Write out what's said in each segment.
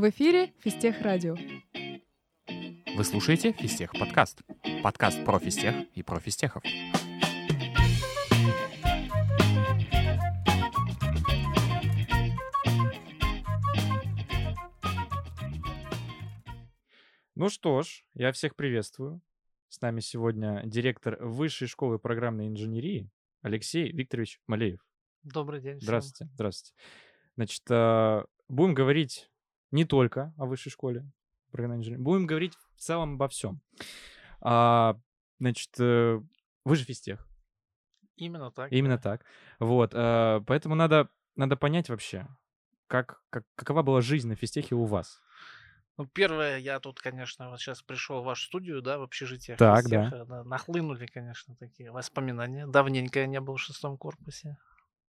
В эфире Фистех Радио. Вы слушаете Фистех подкаст. Подкаст про фистех и про фистехов. Ну что ж, я всех приветствую. С нами сегодня директор Высшей школы программной инженерии Алексей Викторович Малеев. Добрый день. всем. Здравствуйте, здравствуйте. Значит, а, будем говорить не только о высшей школе будем говорить в целом обо всем. А, Значит, э, вы же физтех, Именно так. именно да. так. Вот, а, поэтому надо, надо понять вообще, как, как, какова была жизнь на физтехе у вас. Ну, первое, я тут, конечно, вот сейчас пришел в вашу студию, да, в общежитие. Так, Физтеха, да, Нахлынули, конечно, такие воспоминания. Давненько я не был в шестом корпусе.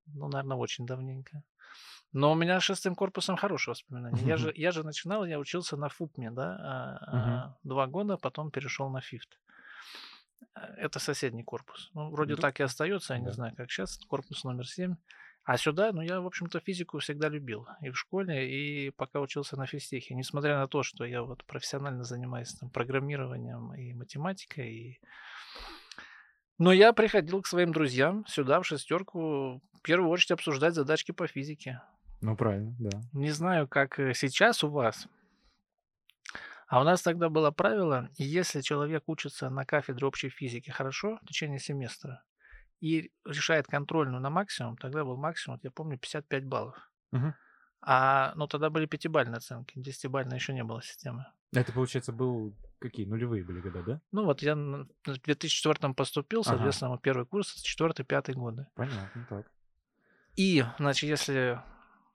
Ну, наверное, очень давненько. Но у меня с шестым корпусом хорошие воспоминания. Я же, я же начинал, я учился на ФУПМе, да, а, два года, потом перешел на ФИФТ. А, Это соседний корпус. Ну, вроде так и остается, я не знаю, как сейчас, корпус номер 7. А сюда, ну, я, в общем-то, физику всегда любил. И в школе, и пока учился на физтехе. Несмотря на то, что я вот профессионально занимаюсь там, программированием и математикой. И... Но я приходил к своим друзьям сюда, в шестерку, в первую очередь обсуждать задачки по физике. Ну, правильно, да. Не знаю, как э, сейчас у вас. А у нас тогда было правило, если человек учится на кафедре общей физики хорошо в течение семестра и решает контрольную на максимум, тогда был максимум, я помню, 55 баллов. Мгм. А, ну, тогда были пятибалльные оценки, десятибалльной еще не было системы. Это, получается, был какие? Нулевые были года, да? Ну, вот я в 2004 поступил, Ага. соответственно, мой первый курс, 4-5 годы. Понятно, так. И, значит, если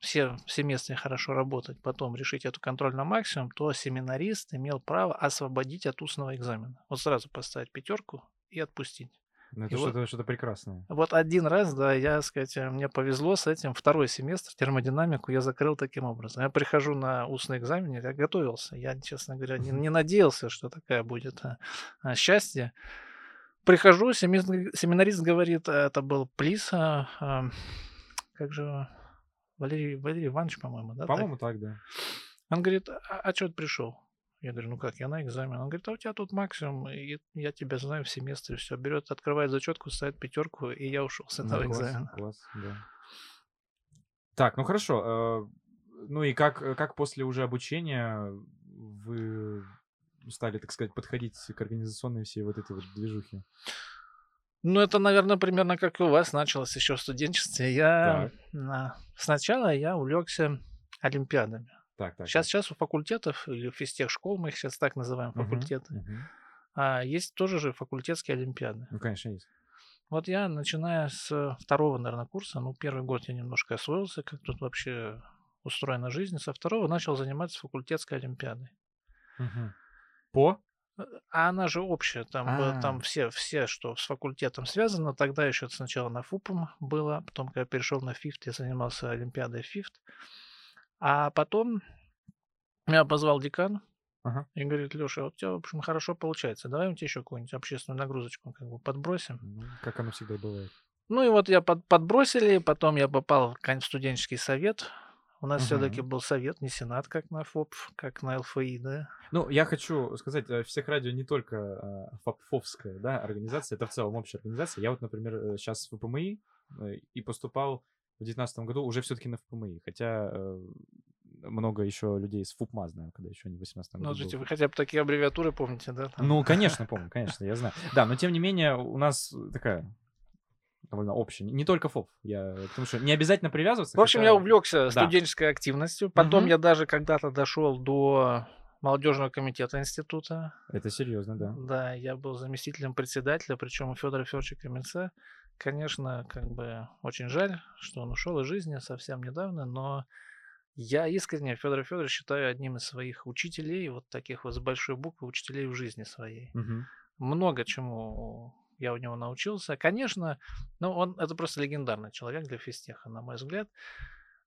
все в семестре хорошо работать, потом решить эту контроль на максимум, то семинарист имел право освободить от устного экзамена. Вот сразу поставить пятерку и отпустить. Ну, это И вот- что-то, что-то прекрасное. Вот один раз, да, я, сказать, мне повезло с этим. Второй семестр термодинамику я закрыл таким образом. Я прихожу на устный экзамен, я готовился. Я, честно говоря, не, не надеялся, что такая будет а, а, счастье. Прихожу, семинарист говорит, а, это был Плис, а, а, как же, Валерий, Валерий Иванович, по-моему, да? так? По-моему, так, да. Он говорит, а, что ты пришел? Я говорю, ну как, я на экзамен. Он говорит, а у тебя тут максимум, и я тебя знаю в семестре, все. Берет, открывает зачетку, ставит пятерку, и я ушел с Ну, этого класс, экзамена. класс, да. Так, ну хорошо. э, Ну и как, э, как после уже обучения вы стали, так сказать, подходить к организационной всей вот этой вот движухе? Ну, это, наверное, примерно как и у вас началось еще в студенчестве. Я на- сначала я увлекся олимпиадами. Так, так. Сейчас, сейчас у факультетов или физтех школ, мы их сейчас так называем, факультеты, мгм. а, есть тоже же факультетские олимпиады. Ну, конечно, есть. Вот я, начиная с второго, наверное, курса, ну, первый год я немножко освоился, как тут вообще устроена жизнь, со второго начал заниматься факультетской олимпиадой. Мгм. По? А она же общая, там, было- А. там все, все, что с факультетом связано. Тогда еще сначала на ФУПом было, потом, когда перешел на ФИФТ, я занимался Олимпиадой ФИФТ. А потом меня позвал декан Ага. и говорит, Леша, вот у тебя, в общем, хорошо получается. Давай мы тебе еще какую-нибудь общественную нагрузочку как бы подбросим. Как оно всегда бывает. Ну и вот я под- подбросили, потом я попал в в студенческий совет. У нас все-таки Мгм. был совет, не сенат, как на ФОП, как на ЛФИ, да. Ну, я хочу сказать, э, всех радио не только э, фапфовская, да, организация, это в целом общая организация. Я вот, например, сейчас в ФПМИ э, и поступал в 2019 году уже все-таки на ФПМИ, хотя э, много еще людей с ФУПМА знаю, когда еще не в 18 Ну, году был смотрите, вы хотя бы такие аббревиатуры помните, да? там? Ну, конечно, помню, конечно, я знаю. Да, но тем не менее у нас такая довольно общая, не только ФОП, я, потому что не обязательно привязываться. В общем, хотя- я увлекся Да. студенческой активностью. Потом Мгм. я даже когда-то дошел до молодежного комитета института. Это серьезно, да. Да, я был заместителем председателя, причем у Федора Федоровича Кременца. Конечно, как бы очень жаль, что он ушел из жизни совсем недавно, но я искренне Федора Федоровича считаю одним из своих учителей, вот таких вот с большой буквы учителей в жизни своей. Мгм. много чему я у него научился. Конечно, ну, он это просто легендарный человек для физтеха, на мой взгляд.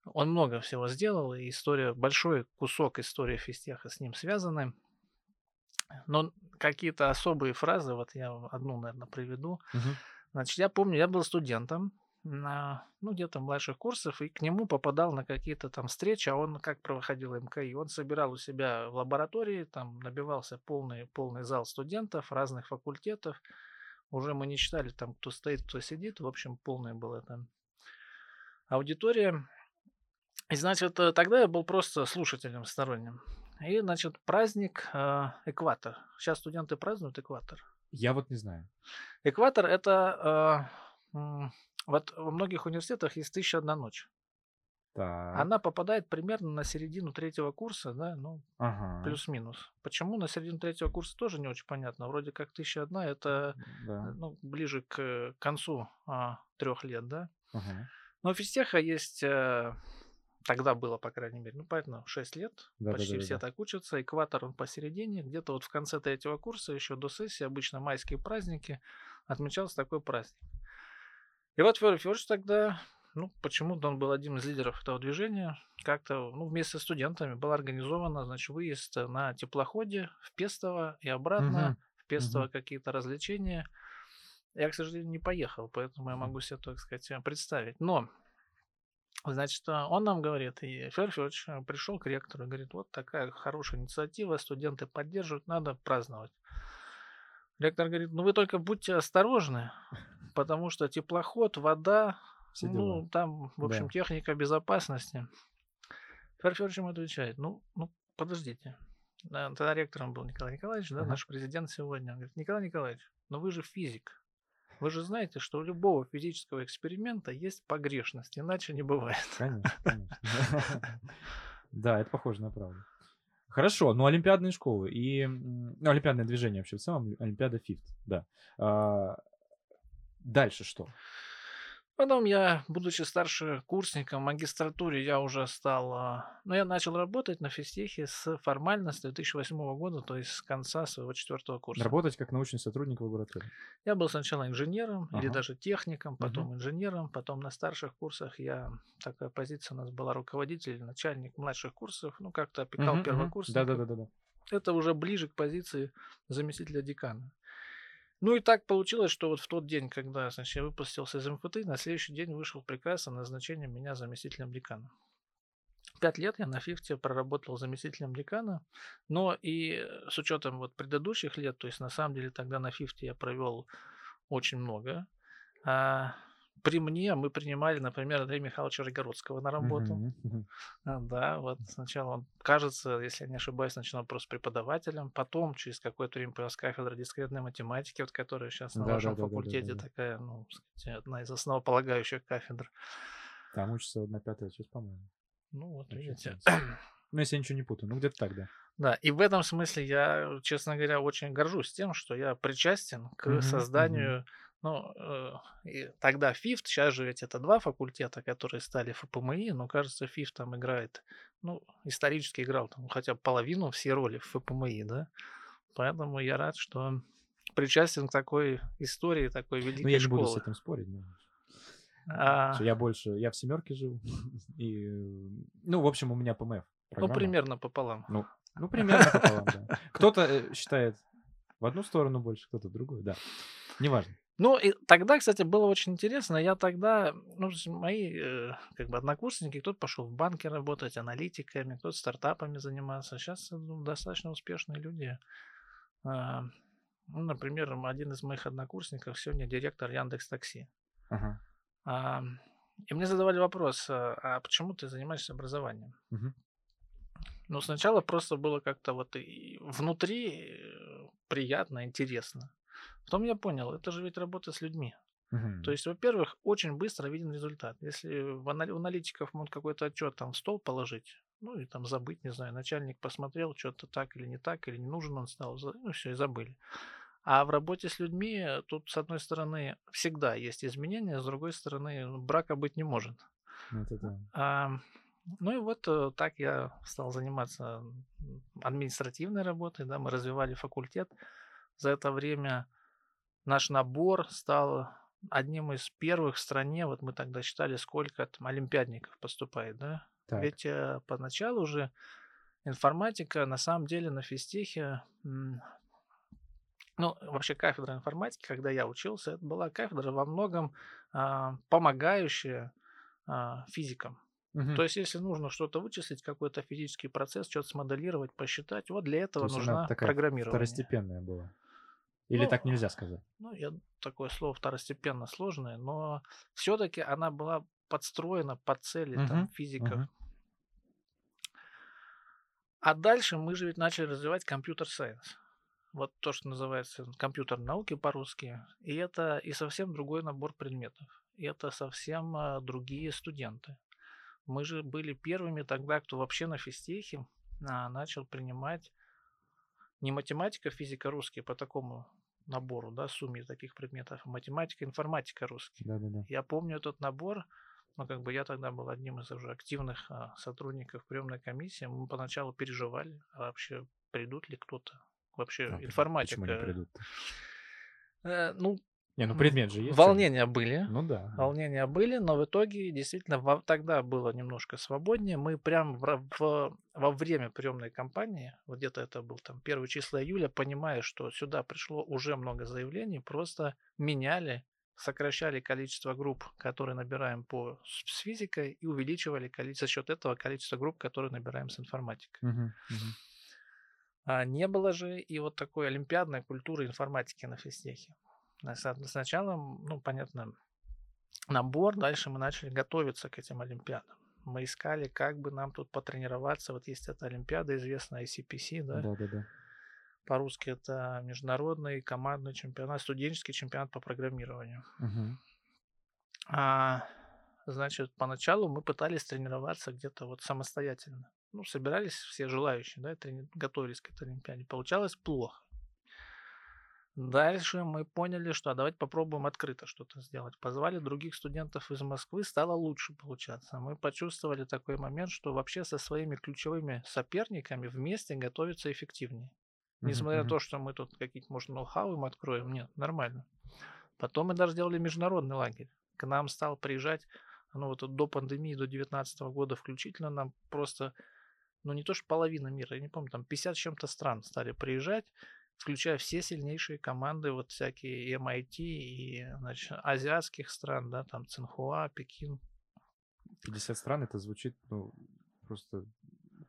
Он много всего сделал, и история, большой кусок истории физтеха с ним связаны. Но какие-то особые фразы, вот я одну, наверное, приведу. Мгм. Значит, я помню, я был студентом, на, ну, где-то младших курсов, и к нему попадал на какие-то там встречи, а он как проходил МКИ, он собирал у себя в лаборатории, там набивался полный, полный зал студентов разных факультетов, уже мы не читали там, кто стоит, кто сидит, в общем, полная была там аудитория. И, значит, э, тогда я был просто слушателем сторонним. И, значит, праздник э, экватор. Сейчас студенты празднуют экватор. Я вот не знаю. Экватор это э, вот во многих университетах есть тысяча одна ночь. Так. Она попадает примерно на середину третьего курса, да, ну, Ага. плюс-минус. Почему на середину третьего курса тоже не очень понятно. Вроде как тысяча одна это Да. ну, ближе к концу а, трех лет, да. Ага. Но у физтеха есть, э, тогда было, по крайней мере, ну, понятно, 6 лет, Да, почти да, да, все да. так учатся, экватор он посередине, где-то вот в конце третьего курса, еще до сессии, обычно майские праздники, отмечался такой праздник. И вот Федор Федорович тогда, ну, почему-то он был одним из лидеров этого движения, как-то, ну, вместе с студентами был организован, значит, выезд на теплоходе в Пестово и обратно, Мгм, в Пестово какие-то развлечения. Я, к сожалению, не поехал, поэтому я могу себе, так сказать, представить. Но, значит, он нам говорит, и Федор Федорович э, пришел к ректору и говорит, вот такая хорошая инициатива, студенты поддерживают, надо праздновать. Ректор говорит, ну вы только будьте осторожны, потому что теплоход, вода, Все ну, дела. там, в общем, Да. техника безопасности. Федор Федорович ему отвечает, ну, ну, подождите. Да, Тогда ректором был Николай Николаевич, да, Ага. наш президент сегодня. Он говорит, Николай Николаевич, но вы же физик. Вы же знаете, что у любого физического эксперимента есть погрешность, иначе не бывает. Конечно, конечно. Да, это похоже на правду. Хорошо, ну олимпиадные школы и ну, олимпиадное движение вообще в целом, Олимпиада Фифт, да. А, Дальше что? Потом я, будучи старшекурсником в магистратуре, я уже стал... а, Ну, я начал работать на физтехе с формально с 2008 года, то есть с конца своего четвертого курса. Работать как научный сотрудник в лаборатории. Я был сначала инженером или Ага. даже техником, потом инженером, потом на старших курсах я такая позиция у нас была руководитель, начальник младших курсов, ну как-то опекал Мгм, мгм. первокурсников. Да-да-да-да. Это уже ближе к позиции заместителя декана. Ну и так получилось, что вот в тот день, когда значит, я выпустился из МФТ, на следующий день вышел приказ о назначении меня заместителем декана. Пять лет я на Фифте проработал заместителем декана, но и э, с учетом вот предыдущих лет, то есть на самом деле тогда на Фифте я провел очень много. А, при мне мы принимали, например, Андрея Михайловича Рогородского на работу. А, Да, вот сначала он, кажется, если я не ошибаюсь, начинал просто преподавателем, потом через какое-то время появилась кафедра дискретной математики, вот которая сейчас на вашем Да-да-да-да-да-да-да. факультете такая, ну, сказать, одна из основополагающих кафедр. Там учится одна пятая часть, по-моему. Ну, вот видите. Ну, если я ничего не путаю. Ну, где-то так, да. Да, и в этом смысле я, честно говоря, очень горжусь тем, что я причастен к мгм. созданию, ну, э, тогда ФИФТ, сейчас же ведь это два факультета, которые стали ФПМИ, но, кажется, ФИФТ там играет, ну, исторически играл там хотя бы половину все роли в ФПМИ, да, поэтому я рад, что причастен к такой истории, такой великой Ну, я не школы. буду с этим спорить. но А, Я больше... Я в семерке жил. И... э, Ну, в общем, у меня ПМФ. ну, программа. примерно пополам. Ну, ну примерно пополам, да. Кто-то э, считает в одну сторону больше, кто-то в другую, да. Неважно. Ну, и тогда, кстати, было очень интересно. Я тогда, ну, мои э, как бы однокурсники, кто-то пошел в банке работать, аналитиками, кто-то стартапами заниматься. Сейчас ну, достаточно успешные люди. А, ну, например, один из моих однокурсников сегодня директор Яндекс Такси. Ага. А, и мне задавали вопрос, а почему ты занимаешься образованием? Мгм. Ну, сначала просто было как-то вот внутри э, приятно, интересно. Потом я понял, это же ведь работа с людьми. Мгм. То есть, во-первых, очень быстро виден результат. Если у аналитиков могут какой-то отчет там в стол положить, ну и там забыть, не знаю, начальник посмотрел, что-то так или не так, или не нужен он стал, ну все, и забыли. А в работе с людьми тут, с одной стороны, всегда есть изменения, с другой стороны, брака быть не может. Это да. А, ну и вот э, так я стал заниматься административной работой, да, мы развивали факультет. За это время наш набор стал одним из первых в стране, вот мы тогда считали, сколько там олимпиадников поступает, да. Так. Ведь э, поначалу уже информатика на самом деле на физтехе, ну, вообще кафедра информатики, когда я учился, это была кафедра во многом а, помогающие а, физикам. Мгм. То есть, если нужно что-то вычислить, какой-то физический процесс, что-то смоделировать, посчитать, вот для То этого нужна такая программирование. второстепенная была. Или Ну, так нельзя сказать? Ну, я такое слово второстепенно сложное, но все-таки она была подстроена под цели там, Мгм, физиков. мгм. А дальше мы же ведь начали развивать компьютер-сайенс. Вот то, что называется компьютер науки по-русски. И это и совсем другой набор предметов. И это совсем а, другие студенты. Мы же были первыми тогда, кто вообще на физтехе а, начал принимать не математика, физика, русский по такому набору, да, сумме таких предметов, а математика, информатика, русский. Да-да-да. Я помню этот набор, но как бы я тогда был одним из уже активных а, сотрудников приемной комиссии. Мы поначалу переживали, а вообще придут ли кто-то. Вообще А, информатика. Почему не придут? э, ну, Не, ну предмет же есть. волнения были. Ну да. Волнения были, но в итоге действительно во- тогда было немножко свободнее. Мы прям в, в- во время приемной кампании, вот где-то это был там первые числа июля, понимая, что сюда пришло уже много заявлений, просто меняли, сокращали количество групп, которые набираем по с физикой, и увеличивали количество, за счет этого количество групп, которые набираем с информатикой. Мгм, мгм. А не было же и вот такой олимпиадной культуры информатики на физтехе. Сначала, ну, понятно, набор, дальше мы начали готовиться к этим олимпиадам. Мы искали, как бы нам тут потренироваться. Вот есть эта олимпиада, известная ICPC, да? Да-да-да. По-русски это международный командный чемпионат, студенческий чемпионат по программированию. Мгм. А, значит, поначалу мы пытались тренироваться где-то вот самостоятельно. Ну, собирались все желающие, да, трени- готовились к этой Олимпиаде. Получалось плохо. Дальше мы поняли, что а давайте попробуем открыто что-то сделать. Позвали других студентов из Москвы, стало лучше получаться. Мы почувствовали такой момент, что вообще со своими ключевыми соперниками вместе готовиться эффективнее. Несмотря на мгм. то, что мы тут какие-то, может, ноу-хау им откроем, нет, нормально. Потом мы даже сделали международный лагерь. К нам стал приезжать, ну вот до пандемии, до 2019 года включительно, нам просто, ну не то что половина мира, я не помню, там 50 с чем-то стран стали приезжать, включая все сильнейшие команды, вот всякие MIT, и значит, азиатских стран, да, там Цинхуа, Пекин. 50 стран, это звучит, ну, просто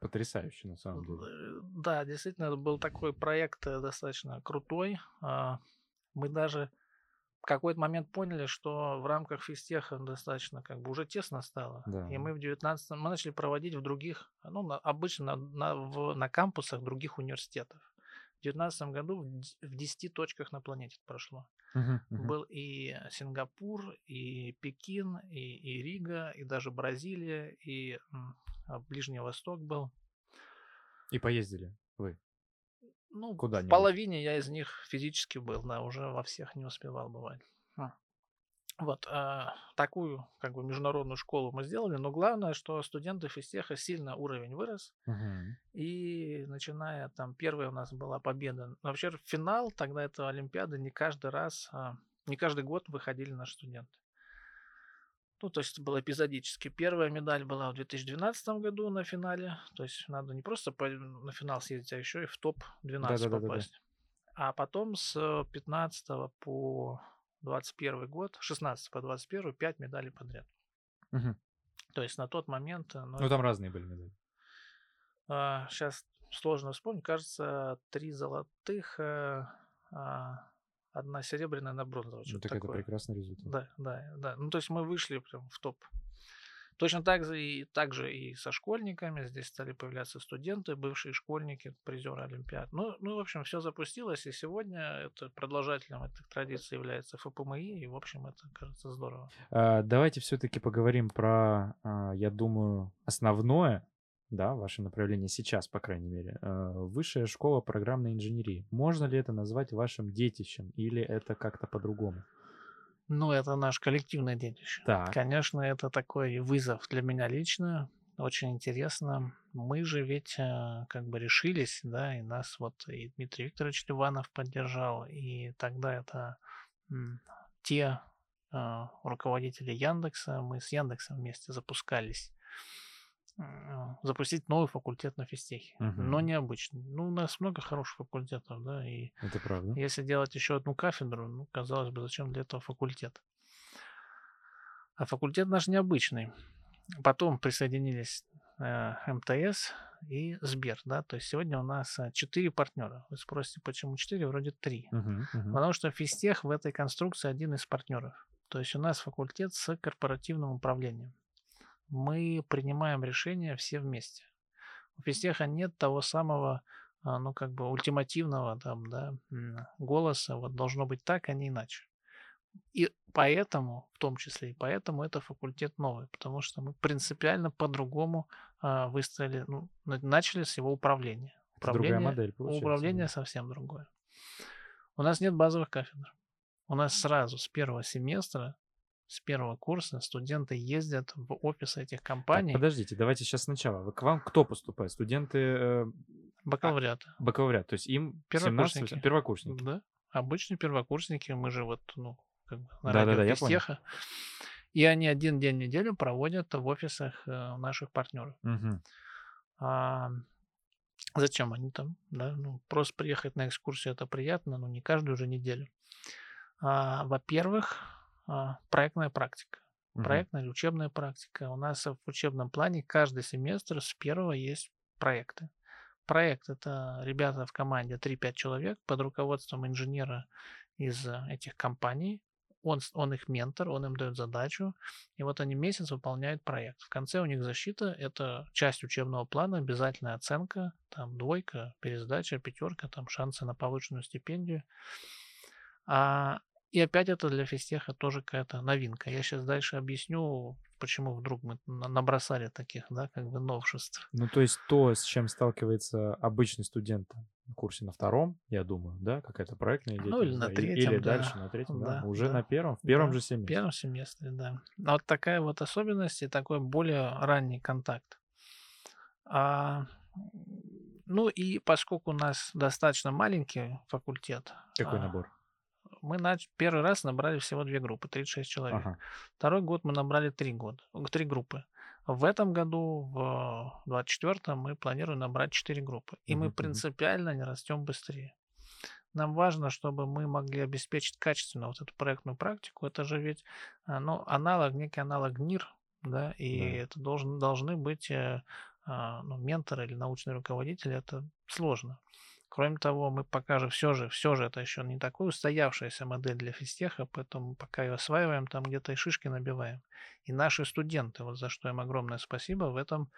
потрясающе на самом деле. Да, действительно, это был такой проект э, достаточно крутой. А, Мы даже в какой-то момент поняли, что в рамках физтеха достаточно как бы уже тесно стало. Да. И мы в 19 мы начали проводить в других, ну, на- обычно на, на, в- на кампусах других университетов. В 2019 году в д- в 10 точках на планете прошло. Был и Сингапур, и Пекин, и, и Рига, и даже Бразилия, и а, Ближний Восток был. И поездили вы. Ну, в Куда-нибудь. половине я из них физически был, да, уже во всех не успевал бывать. Вот, а, такую, как бы, международную школу мы сделали, но главное, что студенты физтеха сильно уровень вырос, Мгм. и начиная там, первая у нас была победа. Вообще, финал тогда этого Олимпиады не каждый раз, а, не каждый год выходили наши студенты. Ну, то есть это было эпизодически. Первая медаль была в 2012 году на финале. То есть надо не просто по- на финал съездить, а еще и в топ-12 Да-да-да-да-да. попасть. А потом с 15 по 21 год, 16 по 21, 5 медалей подряд. Мгм. То есть на тот момент... э, Ну, Ну, там разные были медали. сейчас сложно вспомнить. Кажется, три золотых, э, а, одна серебряная на бронзовую. Ну, так это такое. прекрасный результат. Да, да, да. Ну, то есть мы вышли прям в топ. Точно так же и, так же и со школьниками. Здесь стали появляться студенты, бывшие школьники, призеры Олимпиад. Ну, ну, в общем, все запустилось, и сегодня это продолжателем этой традиции является ФПМИ, и, в общем, это, кажется, здорово. А, Давайте все-таки поговорим про, а, я думаю, основное, да, ваше направление сейчас, по крайней мере. А, Высшая школа программной инженерии. Можно ли это назвать вашим детищем или это как-то по-другому? Ну, это наш коллективное детище. Так. Конечно, это такой вызов для меня лично. Очень интересно. Мы же ведь э, как бы решились, да, и нас вот и Дмитрий Викторович Ливанов поддержал, и тогда это те э, руководители Яндекса, мы с Яндексом вместе запускались, запустить новый факультет на физтехе, но Мгм. необычный. Ну, у нас много хороших факультетов, да, и Это правда. если делать еще одну кафедру, ну, казалось бы, зачем для этого факультет? А факультет наш необычный. Потом присоединились э, МТС и Сбер, да, то есть сегодня у нас э, четыре партнера. Вы спросите, почему четыре? Вроде три. Мгм, мгм. Потому что физтех в этой конструкции один из партнеров. То есть у нас факультет с корпоративным управлением. Мы принимаем решения все вместе. У физтеха нет того самого, а, ну, как бы ультимативного там, да, голоса, вот должно быть так, а не иначе. И поэтому, в том числе и поэтому, это факультет новый, потому что мы принципиально по-другому а, выстроили, ну, на- начали с его управления. Это другая модель получается. Управление да. совсем другое. У нас нет базовых кафедр. У нас сразу с первого семестра, с первого курса студенты ездят в офисы этих Так, компаний, подождите, давайте сейчас сначала. Вы- К вам кто поступает? Студенты э, бакалавриата. бакалавриат, то есть им 17 Первокурсники. первокурсники. Да, обычные первокурсники, мы же вот, ну, как бы на Да-да-да, радио я понял. Физтеха. И они один день в неделю проводят в офисах э, наших партнеров. Мгм. А зачем они там? Да? Ну, просто приехать на экскурсию это приятно, но не каждую же неделю. А, во-первых, а, проектная практика. Проектная или учебная практика. У нас в учебном плане каждый семестр с первого есть проекты. Проект это ребята в команде 3-5 человек под руководством инженера из э, этих компаний. Он, он их ментор, он им дает задачу, и вот они месяц выполняют проект. В конце у них защита, это часть учебного плана, обязательная оценка, там двойка, пересдача, пятерка, там шансы на повышенную стипендию. А, и опять это для физтеха тоже какая-то новинка. Я сейчас дальше объясню, почему вдруг мы на- набросали таких, да, как бы новшеств. Ну, то есть то, с чем сталкивается обычный студент на курсе на втором, я думаю, да, какая-то проектная идея. Ну, или на или, третьем, да. дальше на третьем, да, Да, уже да, на первом, в первом да. же В семестре. первом семестре, да. А Вот такая вот особенность и такой более ранний контакт. А, ну и поскольку у нас достаточно маленький факультет, Какой а, набор? Мы нач- первый раз набрали всего две группы, 36 человек. Ага. Второй год мы набрали три, года, э, три группы. В этом году, в 24-м, мы планируем набрать четыре группы. И мы принципиально не растем быстрее. Нам важно, чтобы мы могли обеспечить качественно вот эту проектную практику. Это же ведь а, ну, аналог, некий аналог НИР, да, и Да. это должен, должны быть э, а, ну, менторы или научные руководители. Это сложно. Кроме того, мы пока же все же, все же это еще не такая устоявшаяся модель для физтеха, поэтому пока ее осваиваем, там где-то и шишки набиваем. И наши студенты, вот за что им огромное спасибо, в этом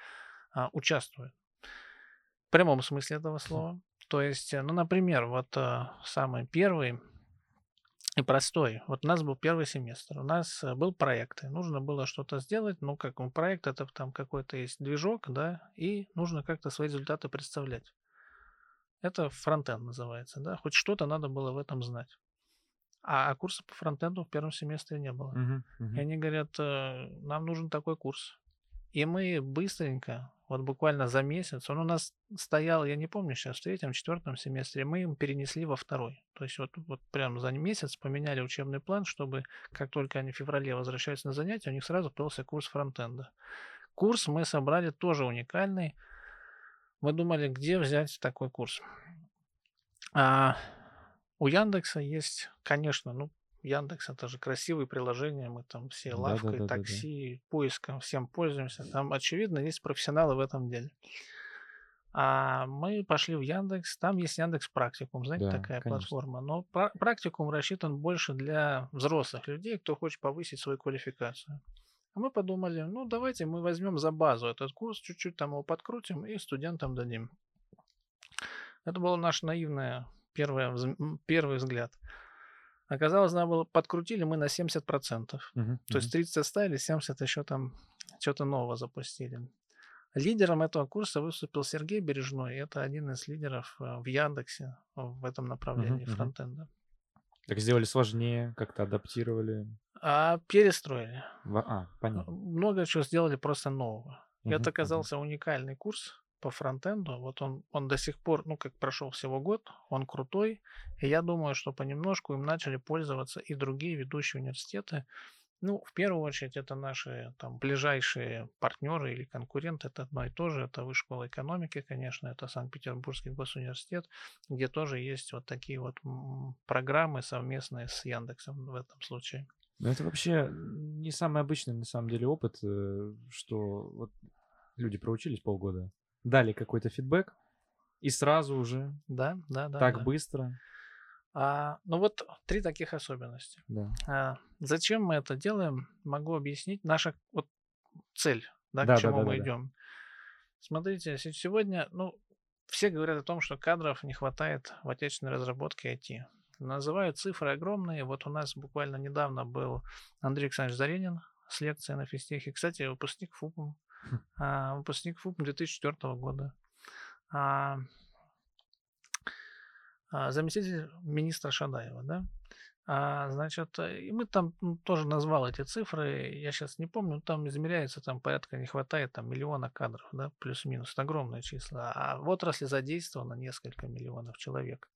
а, участвуют. В прямом смысле этого слова. То есть, э, ну, например, вот а, самый первый и простой. Вот у нас был первый семестр, у нас э, был проект, и нужно было что-то сделать, ну, как он проект, это там какой-то есть движок, да, и нужно как-то свои результаты представлять. Это фронтенд называется, да, хоть что-то надо было в этом знать. А, а курса по фронтенду в первом семестре не было. Мгм, мгм. И они говорят, «Э, нам нужен такой курс. И мы быстренько, вот буквально за месяц, он у нас стоял, я не помню сейчас, в третьем, четвертом семестре, мы им перенесли во второй. То есть вот, вот прям за месяц поменяли учебный план, чтобы как только они в феврале возвращаются на занятия, у них сразу появился курс фронтенда. Курс мы собрали тоже уникальный. Мы думали, где взять такой курс. А, у Яндекса есть, конечно, ну, Яндекс это же красивые приложения, мы там все Да, лавкой, да, да, да, да. такси, поиском всем пользуемся. Там, очевидно, есть профессионалы в этом деле. А мы пошли в Яндекс, там есть Яндекс Практикум, знаете, Да, такая конечно. платформа. Но пра- практикум рассчитан больше для взрослых людей, кто хочет повысить свою квалификацию. А мы подумали, ну давайте мы возьмем за базу этот курс, чуть-чуть там его подкрутим и студентам дадим. Это было наше наивное первое, первый взгляд. Оказалось, надо было подкрутили мы на 70%. Мгм, То есть 30 оставили, 70 еще там что-то нового запустили. Лидером этого курса выступил Сергей Бережной. Это один из лидеров э, в Яндексе в этом направлении мгм. фронтенда. Так сделали сложнее, как-то адаптировали. А перестроили. Во- А, понятно. Много чего сделали просто нового. Мгм, Это оказался уникальный курс по фронтенду. Вот он, он до сих пор, ну, как прошел всего год, он крутой. И я думаю, что понемножку им начали пользоваться и другие ведущие университеты. Ну, в первую очередь, это наши там ближайшие партнеры или конкуренты. Это одно и то же. Это Высшая школа экономики, конечно, это Санкт-Петербургский госуниверситет, где тоже есть вот такие вот программы совместные с Яндексом в этом случае. Ну, это вообще не самый обычный, на самом деле, опыт, э, что вот люди проучились полгода, дали какой-то фидбэк, и сразу уже Да, да, да. так да. быстро. А, ну вот три таких особенности. Да. А, зачем мы это делаем, могу объяснить. Наша вот цель, да, Да, к да, чему да, мы да, да. идем. Смотрите, се- сегодня, ну, все говорят о том, что кадров не хватает в отечественной разработке IT. Называют цифры огромные. Вот у нас буквально недавно был Андрей Александрович Заренин с лекцией на физтехе. Кстати, выпускник ФУПом. Хм. А, выпускник ФУПом 2004 года. А, а, заместитель министра Шадаева, да? А, значит, и мы там м, тоже назвал эти цифры, я сейчас не помню, там измеряется, там порядка не хватает там миллиона кадров, да, плюс-минус, это огромные числа. А в отрасли задействовано несколько миллионов человек.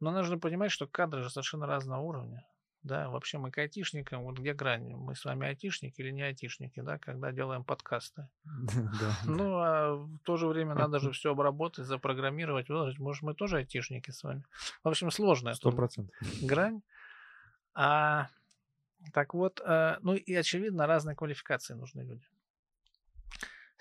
Но нужно понимать, что кадры же совершенно разного уровня. Да, вообще мы к айтишникам, вот где грань, мы с вами айтишники или не айтишники, да, когда делаем подкасты. Ну, а в то же время надо же все обработать, запрограммировать, выложить. Может, мы тоже айтишники с вами. В общем, сложная грань. А, так вот, э, ну и очевидно, разной квалификации нужны люди.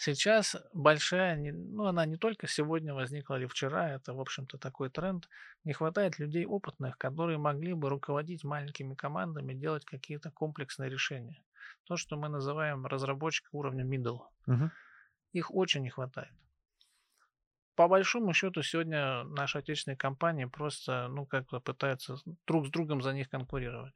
Сейчас большая, ну она не только сегодня возникла или вчера, это, в общем-то, такой тренд. Не хватает людей опытных, которые могли бы руководить маленькими командами, делать какие-то комплексные решения. То, что мы называем разработчик уровня middle. Мгм. Их очень не хватает. По большому счету, сегодня наши отечественные компании просто, ну, как бы пытаются друг с другом за них конкурировать.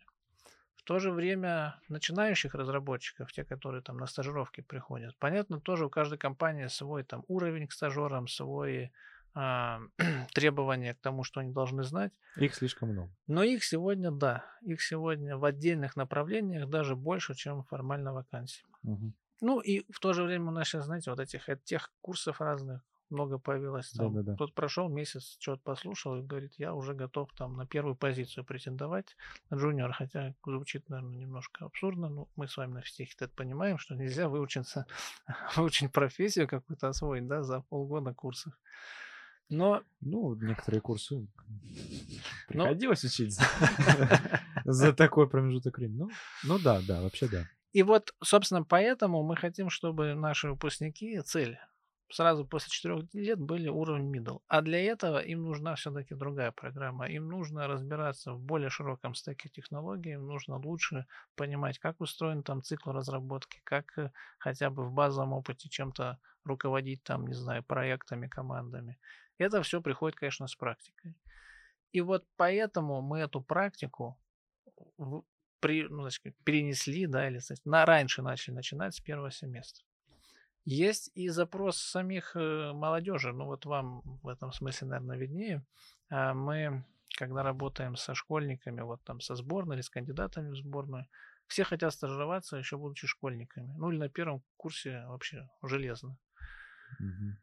В то же время начинающих разработчиков, те, которые там на стажировки приходят, понятно, тоже у каждой компании свой там уровень к стажерам, свои а, требования к тому, что они должны знать. Их слишком много. Но их сегодня, да, их сегодня в отдельных направлениях даже больше, чем формально вакансий. Мгм. Ну и в то же время у нас сейчас, знаете, вот этих от тех курсов разных много появилось. Там, Да-да-да. Кто-то прошел месяц, что-то послушал и говорит, я уже готов там на первую позицию претендовать на джуниор, хотя звучит, наверное, немножко абсурдно, но мы с вами на физтехе это понимаем, что нельзя выучиться, выучить профессию какую-то освоить, да, за полгода курсов. Но Ну, некоторые курсы приходилось учиться за такой промежуток времени. Ну, ну да, да, вообще да. И вот, собственно, поэтому мы хотим, чтобы наши выпускники, цель, сразу после четырех лет были уровень middle. А для этого им нужна все-таки другая программа. Им нужно разбираться в более широком стеке технологий, им нужно лучше понимать, как устроен там цикл разработки, как э, хотя бы в базовом опыте чем-то руководить там, не знаю, проектами, командами. Это все приходит, конечно, с практикой. И вот поэтому мы эту практику при, ну, сказать, перенесли, да, или сказать, на раньше начали начинать с первого семестра. Есть и запрос самих э, молодежи, ну вот вам в этом смысле, наверное, виднее. А Мы, когда работаем со школьниками, вот там со сборной или с кандидатами в сборную, все хотят стажироваться, еще будучи школьниками. Ну или на первом курсе вообще железно. Мгм.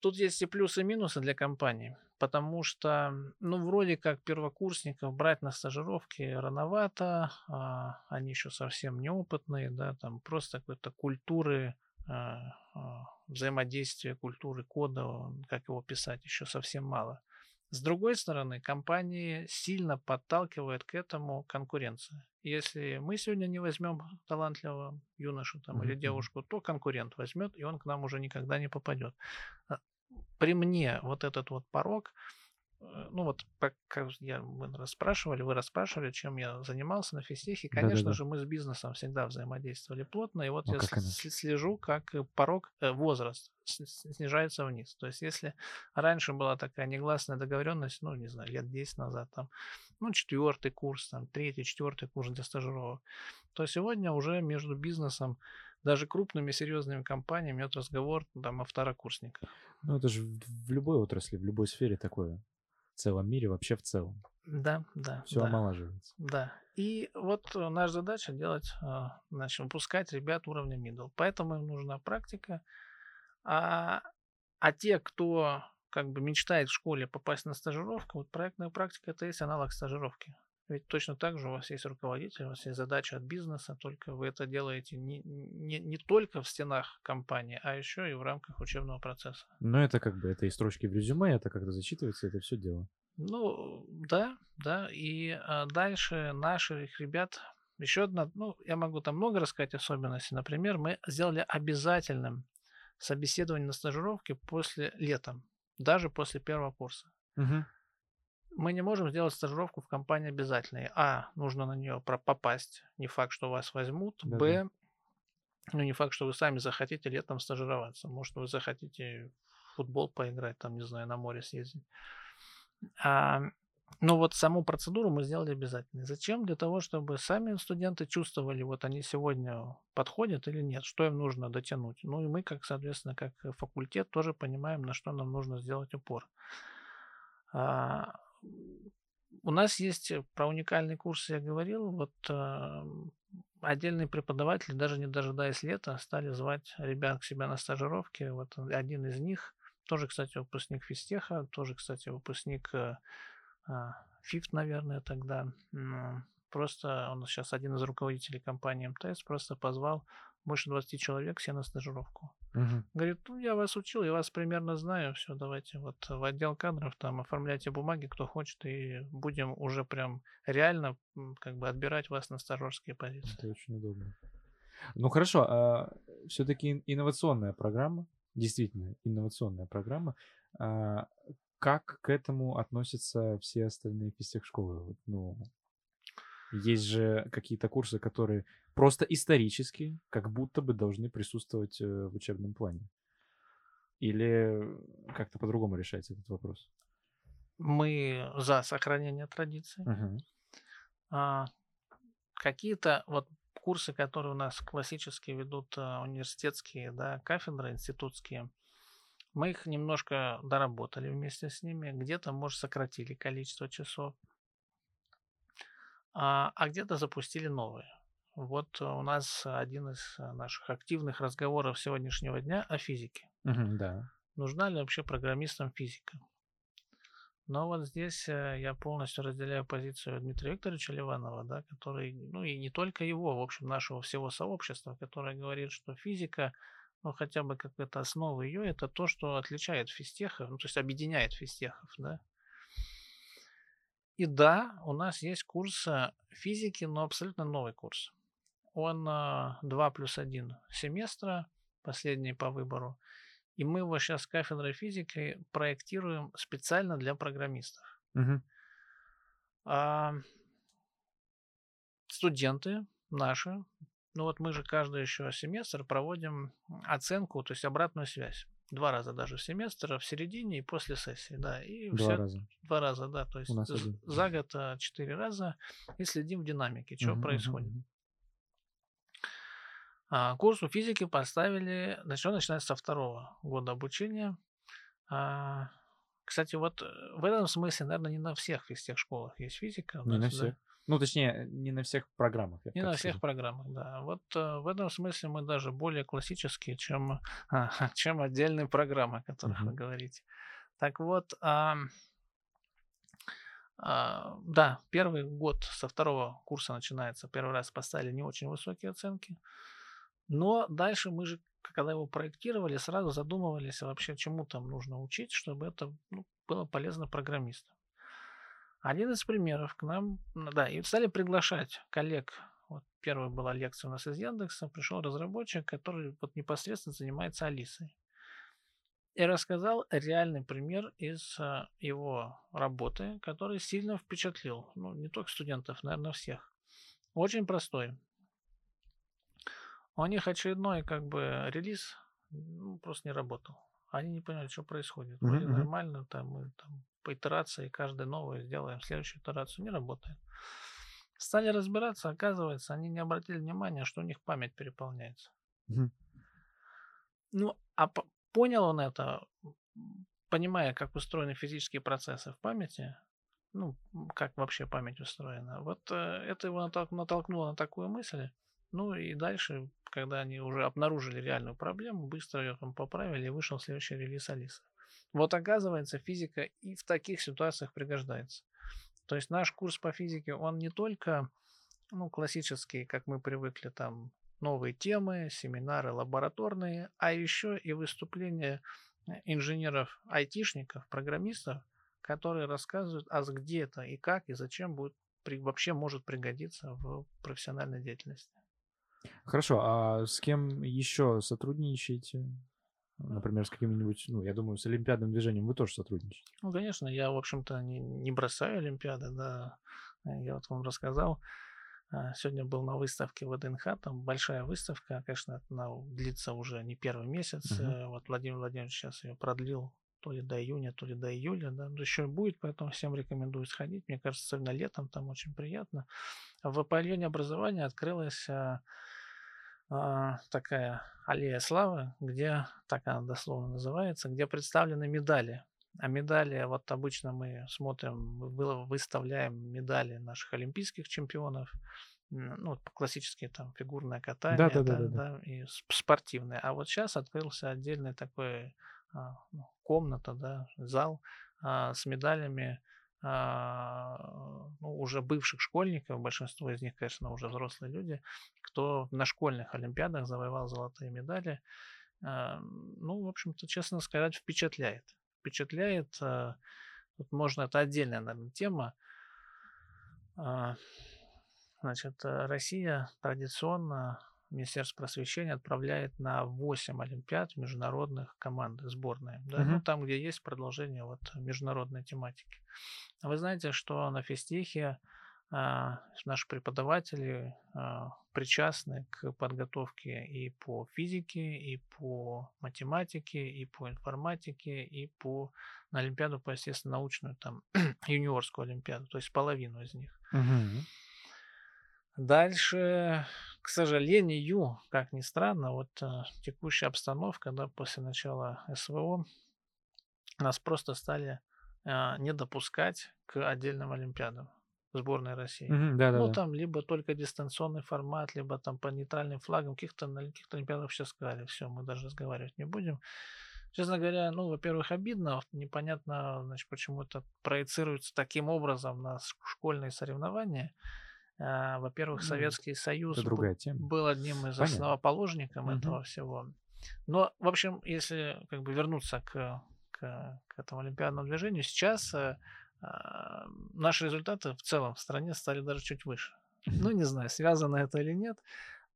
Тут есть и плюсы, и минусы для компании, потому что, ну, вроде как первокурсников брать на стажировки рановато, а, они еще совсем неопытные, да, там просто какой-то культуры а, а, взаимодействия, культуры кода, как его писать, еще совсем мало. С другой стороны, компании сильно подталкивают к этому конкуренция. Если мы сегодня не возьмем талантливого юношу там, или Мгм, мгм. девушку, то конкурент возьмет, и он к нам уже никогда не попадет. При мне вот этот вот порог, э, ну вот как, я, мы расспрашивали, вы расспрашивали, чем я занимался на физтехе. Конечно Да-да-да. же, мы с бизнесом всегда взаимодействовали плотно, и вот Ну, я как слежу, как э, порог, э, возраст снижается вниз. То есть если раньше была такая негласная договоренность, ну, не знаю, лет 10 назад, там, ну, четвертый курс, там, третий, четвертый курс для стажировок, то сегодня уже между бизнесом, даже крупными серьезными компаниями идет разговор там, о второкурсниках. Ну, это же в, любой отрасли, в любой сфере такое. В целом мире, вообще в целом. Да, да. Все да. омолаживается. Да. И вот э, наша задача делать, э, значит, выпускать ребят уровня middle. Поэтому им нужна практика. А, а те, кто как бы мечтает в школе попасть на стажировку, вот проектная практика это есть аналог стажировки. Ведь точно так же у вас есть руководитель, у вас есть задача от бизнеса, только вы это делаете не, не, не только в стенах компании, а еще и в рамках учебного процесса. Но это как бы, это и строчки в резюме, это когда зачитывается, это все дело. Ну, да, да. И а, дальше наших ребят еще одна, ну, я могу там много рассказать особенностей. Например, мы сделали обязательным собеседование на стажировке после летом, даже после первого курса. Мгм. Мы не можем сделать стажировку в компании обязательной. А, нужно на нее попасть. Не факт, что вас возьмут. Да-да. Б, ну не факт, что вы сами захотите летом стажироваться. Может, вы захотите в футбол поиграть, там, не знаю, на море съездить. А, ну вот саму процедуру мы сделали обязательной. Зачем? Для того, чтобы сами студенты чувствовали, вот они сегодня подходят или нет, что им нужно дотянуть. Ну и мы, как, соответственно, как факультет, тоже понимаем, на что нам нужно сделать упор. А, у нас есть про уникальный курс, я говорил, вот а, отдельные преподаватели, даже не дожидаясь лета, стали звать ребят к себе на стажировки. Вот один из них, тоже, кстати, выпускник физтеха, тоже, кстати, выпускник э, а, ФИФТ, наверное, тогда. Просто он сейчас один из руководителей компании МТС, просто позвал больше 20 человек все на стажировку. Мгм. Говорит, ну я вас учил, я вас примерно знаю, все, давайте вот в отдел кадров там оформляйте бумаги, кто хочет, и будем уже прям реально как бы отбирать вас на стажерские позиции. Это очень удобно. Ну хорошо, все-таки инновационная программа, действительно инновационная программа. А, Как к этому относятся все остальные физтех-школы? Ну, есть же какие-то курсы, которые просто исторически как будто бы должны присутствовать э, в учебном плане. Или как-то по-другому решается этот вопрос? Мы за сохранение традиций. Мгм. А, какие-то вот курсы, которые у нас классически ведут а, университетские, да, кафедры институтские, мы их немножко доработали вместе с ними, где-то, может, сократили количество часов, а, а где-то запустили новые. Вот у нас один из наших активных разговоров сегодняшнего дня о физике. Мгм, Да. Нужна ли вообще программистам физика? Но вот здесь э, я полностью разделяю позицию Дмитрия Викторовича Ливанова, да, который, ну и не только его, в общем, нашего всего сообщества, которое говорит, что физика, ну хотя бы как это основа ее, это то, что отличает физтехов, ну то есть объединяет физтехов, да. И да, у нас есть курс э, физики, но абсолютно новый курс. Он э, 2 плюс 1 семестра, последний по выбору. И мы его сейчас с кафедрой физики проектируем специально для программистов. Мгм. А, студенты наши, ну вот мы же каждый еще семестр проводим оценку, то есть обратную связь. Два раза даже в семестр, в середине и после сессии, да. И Два все- раза. Два раза, да. То есть нас один. за год а, четыре раза и следим в динамике, что мгм, происходит. мгм. А, Курс у физики поставили, значит, он начинается со второго года обучения. А, Кстати, вот э, в этом смысле, наверное, не на всех физтех школах есть физика. у Не на нас, да. Ну, точнее, не на всех программах. Не на всех скажу. программах, да. Вот э, в этом смысле мы даже более классические, чем, а, чем отдельные программы, о которых вы Мгм. говорите. Так вот, ам, а, да, первый год со второго курса начинается. Первый раз поставили не очень высокие оценки. Но дальше мы же, когда его проектировали, сразу задумывались вообще, чему там нужно учить, чтобы это ну, было полезно программистам. Один из примеров к нам, да, и стали приглашать коллег. Вот первая была лекция у нас из Яндекса, пришел разработчик, который вот непосредственно занимается Алисой. И рассказал реальный пример из а, его работы, который сильно впечатлил, ну, не только студентов, наверное, всех. Очень простой. У них очередной как бы релиз ну, просто не работал. Они не понимали, что происходит. Вроде мгм. нормально, там мы там по итерации каждой новой сделаем следующую итерацию, не работает. Стали разбираться, оказывается, они не обратили внимания, что у них память переполняется. Мгм. Ну, а по- понял он это, понимая, как устроены физические процессы в памяти, ну, как вообще память устроена. Вот э, это его натол- натолкнуло на такую мысль. Ну и дальше, когда они уже обнаружили реальную проблему, быстро ее там поправили, и вышел следующий релиз Алисы. Вот оказывается, физика и в таких ситуациях пригождается. То есть наш курс по физике, он не только ну, классический, как мы привыкли, там новые темы, семинары лабораторные, а еще и выступления э, инженеров, айтишников, программистов которые рассказывают, а где это и как, и зачем будет вообще может пригодиться в профессиональной деятельности. Хорошо, а с кем еще сотрудничаете? Например, с каким-нибудь, ну, я думаю, с олимпиадным движением вы тоже сотрудничаете. Ну, конечно, я, в общем-то, не, не бросаю Олимпиады, да. Я вот вам рассказал, а, сегодня был на выставке в ДНХ, там большая выставка, конечно, она длится уже не первый месяц. Uh-huh. Вот Владимир Владимирович сейчас ее продлил то ли до июня, то ли до июля, да, но еще будет, поэтому всем рекомендую сходить. Мне кажется, особенно летом там очень приятно. В павильоне образования открылась а, такая аллея славы, где, так она дословно называется, где представлены медали. А медали, вот обычно мы смотрим, мы выставляем медали наших олимпийских чемпионов, ну, классические там фигурное катание, да, да, да, да, да. и спортивное. А вот сейчас открылся отдельный такой а, ну, комната, да, зал а, с медалями а, ну, уже бывших школьников, большинство из них, конечно, уже взрослые люди, кто на школьных олимпиадах завоевал золотые медали. А, ну, в общем-то, честно сказать, впечатляет. Впечатляет. А, тут можно, это отдельная, наверное, тема. Значит, Россия традиционно Министерство просвещения отправляет на 8 олимпиад международных команд, сборные. Да? Uh-huh. Ну, там, где есть продолжение вот, международной тематики. Вы знаете, что на физтехе а, наши преподаватели а, причастны к подготовке и по физике, и по математике, и по информатике, и по на Олимпиаду, по естественно, научную, там, юниорскую Олимпиаду, то есть половину из них. Uh-huh. Дальше, к сожалению, как ни странно, вот э, текущая обстановка, да, после начала СВО, нас просто стали э, не допускать к отдельным Олимпиадам сборной России. Mm-hmm, да, ну, да, там либо только дистанционный формат, либо там по нейтральным флагам. Каких-то на каких-то Олимпиадах сейчас сказали, все, мы даже разговаривать не будем. Честно говоря, ну, во-первых, обидно, непонятно, значит, почему это проецируется таким образом на школьные соревнования. А, во-первых, ну, Советский Союз был одним из Понятно. основоположников угу. этого всего. Но, в общем, если как бы вернуться к, к, к этому олимпиадному движению, сейчас э, э, наши результаты в целом в стране стали даже чуть выше. Ну, не знаю, связано это или нет.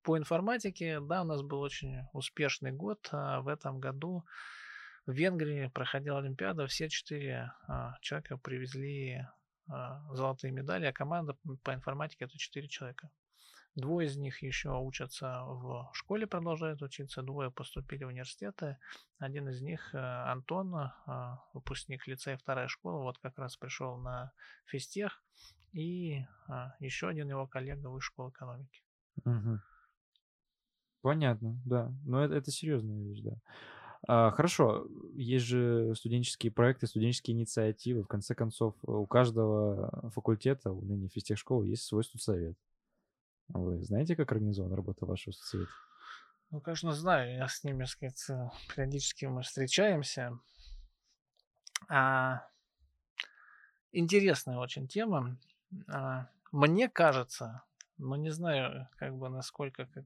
По информатике, да, у нас был очень успешный год. А в этом году в Венгрии проходила Олимпиада. Все четыре а, человека привезли а, золотые медали, а команда по информатике это 4 человека. Двое из них еще учатся в школе, продолжают учиться, двое поступили в университеты. Один из них, э, Антон, а, выпускник лицея вторая школа, вот как раз пришел на физтех, и а, еще один его коллега высшей школы экономики. Угу. Понятно, да. Но это, это серьезная вещь, да. А, хорошо, есть же студенческие проекты, студенческие инициативы. В конце концов, у каждого факультета, у ныне физтехшколы, есть свой студсовет. Вы знаете, как организована работа вашего студсовета? Ну, конечно, знаю. Я с ними, сказать, э, периодически мы встречаемся. А, интересная очень тема. А, мне кажется, но не знаю, как бы насколько как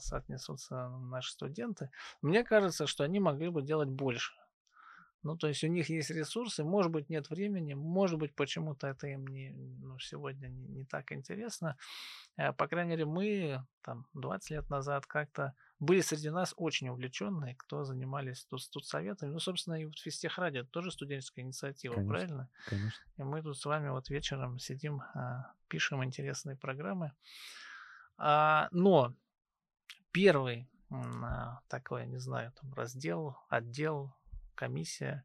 соотнесутся наши студенты. Мне кажется, что они могли бы делать больше. Ну, то есть у них есть ресурсы, может быть, нет времени, может быть, почему-то это им не, ну, сегодня не, не так интересно. Э, по крайней мере, мы там 20 лет назад как-то были среди нас очень увлеченные, кто занимались тут, тут советами. Ну, собственно, и вот Физтех Ради это тоже студенческая инициатива, конечно, правильно? Конечно. И мы тут с вами вот вечером сидим, а, пишем интересные программы. А, но первый а, такой, не знаю, там раздел, отдел комиссия,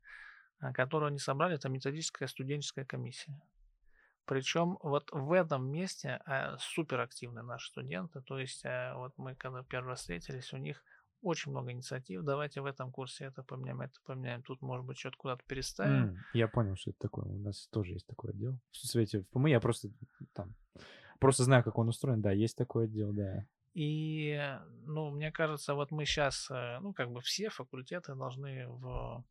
а, которую они собрали, это методическая студенческая комиссия. Причем вот в этом месте э, суперактивны наши студенты. То есть э, вот мы когда первый раз встретились, у них очень много инициатив. Давайте в этом курсе это поменяем, это поменяем. Тут, может быть, что-то куда-то переставим. Mm, я понял, что это такое. У нас тоже есть такой отдел. В Свете, в ПМИ я просто там просто знаю, как он устроен. Да, есть такой отдел, да. И, ну, мне кажется, вот мы сейчас, э, ну, как бы все факультеты должны в,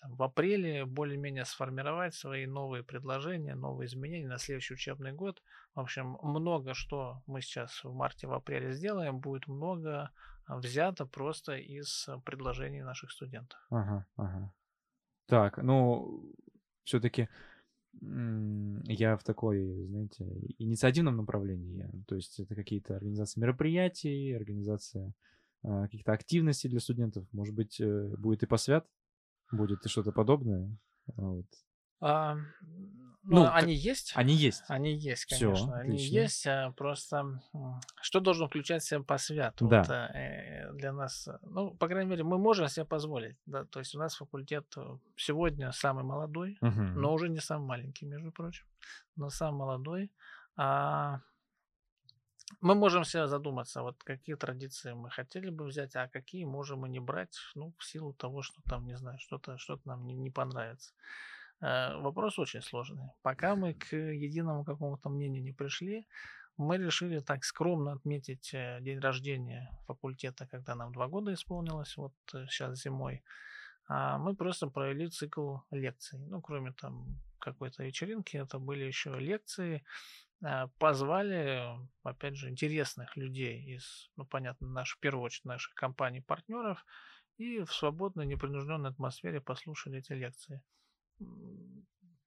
там, в апреле более-менее сформировать свои новые предложения, новые изменения на следующий учебный год. В общем, много что мы сейчас в марте, в апреле сделаем, будет много а, взято просто из предложений наших студентов. Ага, ага. Так, ну, все-таки я в такой, знаете, инициативном направлении. То есть это какие-то организации мероприятий, организация а, каких-то активностей для студентов. Может быть, э, будет и посвят, будет и что-то подобное. Вот. А, ну, ну, они есть. Они есть. Они есть, конечно. Всё, они отлично. есть. А просто что должен включать в себя посвят? Да. Вот, э, для нас, ну, по крайней мере, мы можем себе позволить. Да? То есть у нас факультет э, сегодня самый молодой, угу. но уже не самый маленький, между прочим, но самый молодой. А мы можем себе задуматься, вот какие традиции мы хотели бы взять, а какие можем и не брать, ну, в силу того, что там, не знаю, что-то что нам не, не понравится. Э, вопрос очень сложный. Пока мы к единому какому-то мнению не пришли, мы решили так скромно отметить э, день рождения факультета, когда нам два года исполнилось, вот сейчас э, зимой. А мы просто провели цикл лекций. Ну, кроме там какой-то вечеринки, это были еще лекции. Позвали, опять же, интересных людей из, ну, понятно, наш, в первую очередь, наших компаний-партнеров, и в свободной, непринужденной атмосфере послушали эти лекции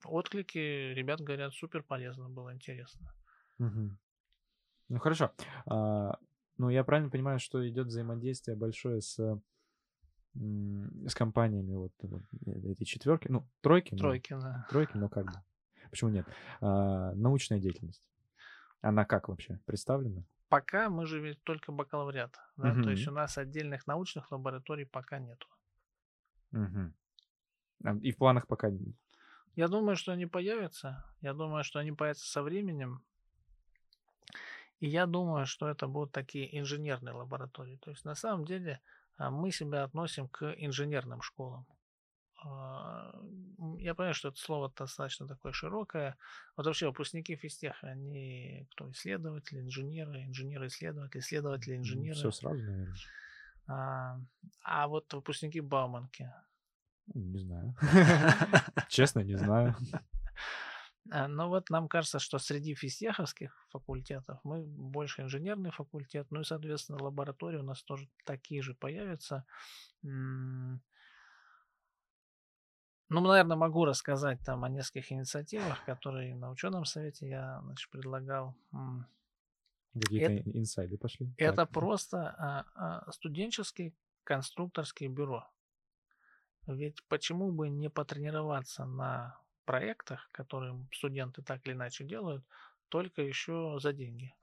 отклики, ребят говорят, супер полезно было, интересно. Угу. Ну хорошо. А, ну я правильно понимаю, что идет взаимодействие большое с с компаниями вот, вот э, эти четверки, ну тройки, тройки, ну, да, тройки, но как бы, почему нет? А, научная деятельность, она как вообще представлена? Пока мы же ведь только бакалавриат, да, угу. то есть у нас отдельных научных лабораторий пока нету. Угу. И в планах пока Я думаю, что они появятся. Я думаю, что они появятся со временем. И я думаю, что это будут такие инженерные лаборатории. То есть на самом деле а, мы себя относим к инженерным школам. А, я понимаю, что это слово достаточно такое широкое. Вот вообще выпускники физтеха, они кто? Исследователи, инженеры, инженеры-исследователи, исследователи-инженеры. Все сразу, наверное. А, а вот выпускники Бауманки, не знаю. Честно, не знаю. А, ну вот нам кажется, что среди физтеховских факультетов мы больше инженерный факультет, ну и, соответственно, лаборатории у нас тоже такие же появятся. Ну, наверное, могу рассказать там о нескольких инициативах, которые на ученом совете я значит, предлагал. Какие-то это, инсайды пошли. Это так. просто а, а, студенческий конструкторские бюро. Ведь почему бы не потренироваться на проектах, которые студенты так или иначе делают, только еще за деньги?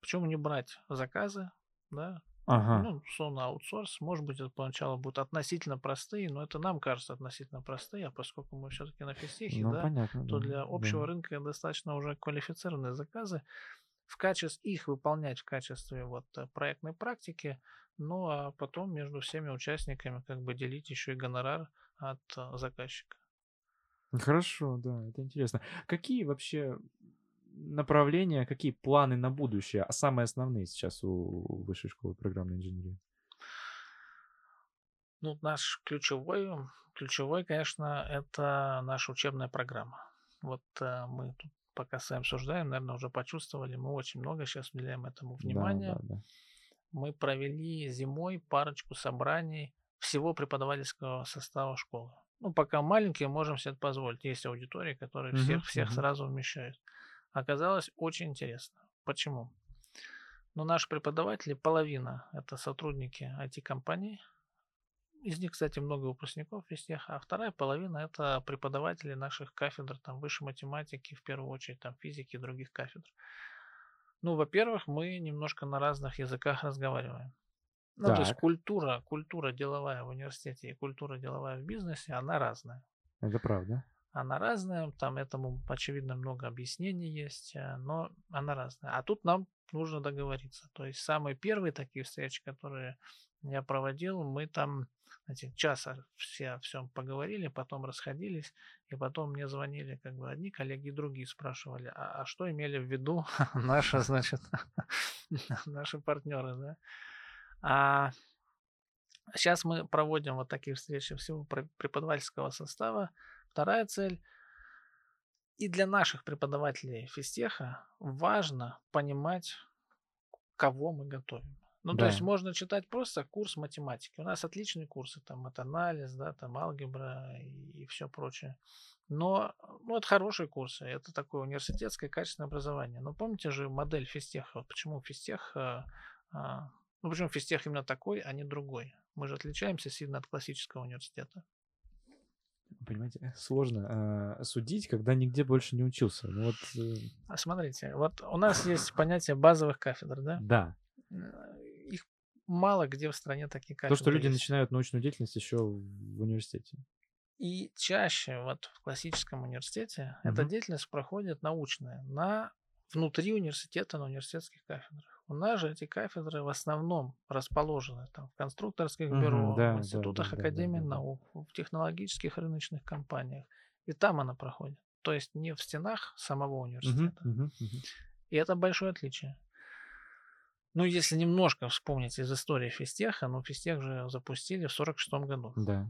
Почему не брать заказы, да? Ага. Ну, условно, аутсорс. Может быть, это поначалу будут относительно простые, но это нам кажется относительно простые, а поскольку мы все-таки на физтехе, ну, да, понятно, то да, для общего да. рынка достаточно уже квалифицированные заказы. В качестве их выполнять в качестве вот э, проектной практики ну, а потом между всеми участниками как бы делить еще и гонорар от а, заказчика. Хорошо, да, это интересно. Какие вообще направления, какие планы на будущее, а самые основные сейчас у Высшей школы программной инженерии? Ну, наш ключевой, ключевой, конечно, это наша учебная программа. Вот э, мы тут пока с обсуждаем, наверное, уже почувствовали, мы очень много сейчас уделяем этому внимания. Да, да, да мы провели зимой парочку собраний всего преподавательского состава школы. Ну, пока маленькие, можем себе это позволить. Есть аудитории, которые всех, uh-huh, всех uh-huh. сразу вмещают. Оказалось очень интересно. Почему? Ну, наши преподаватели, половина это сотрудники IT-компаний. Из них, кстати, много выпускников из тех, а вторая половина это преподаватели наших кафедр, там, высшей математики, в первую очередь, там, физики и других кафедр. Ну, во-первых, мы немножко на разных языках разговариваем. Ну, так. то есть культура, культура деловая в университете и культура деловая в бизнесе, она разная. Это правда. Она разная, там этому, очевидно, много объяснений есть, э, но она разная. А тут нам нужно договориться. То есть самые первые такие встречи, которые я проводил, мы там знаете, часа все о всем поговорили, потом расходились, и потом мне звонили как бы одни коллеги другие спрашивали, а, а что имели в виду наши, значит, наши партнеры, да? А сейчас мы проводим вот такие встречи всего преподавательского состава. Вторая цель и для наших преподавателей физтеха важно понимать, кого мы готовим. Ну, то Да. есть можно читать просто курс математики. У нас отличные курсы, там, матанализ, да, там, алгебра и, все прочее. Но, ну, это хорошие курсы, это такое университетское качественное образование. Но помните же модель физтеха? Почему физтех, а, а, ну, почему физтех именно такой, а не другой? Мы же отличаемся сильно от классического университета. Понимаете, сложно э, судить, когда нигде больше не учился. Ну вот, э, А смотрите, вот у нас есть понятие базовых кафедр, да? да. Мало где в стране такие кафедры То, что люди есть. начинают научную деятельность еще в университете. И чаще вот в классическом университете эта Мгм. деятельность проходит научная на внутри университета на университетских кафедрах. У нас же эти кафедры в основном расположены там, в конструкторских бюро, да, в институтах да, да, Академии да, да. наук, в технологических рыночных компаниях. И там она проходит. То есть не в стенах самого университета. мгм, мгм. И это большое отличие. Ну, если немножко вспомнить из истории физтеха, ну, физтех же запустили в 46 году. Да.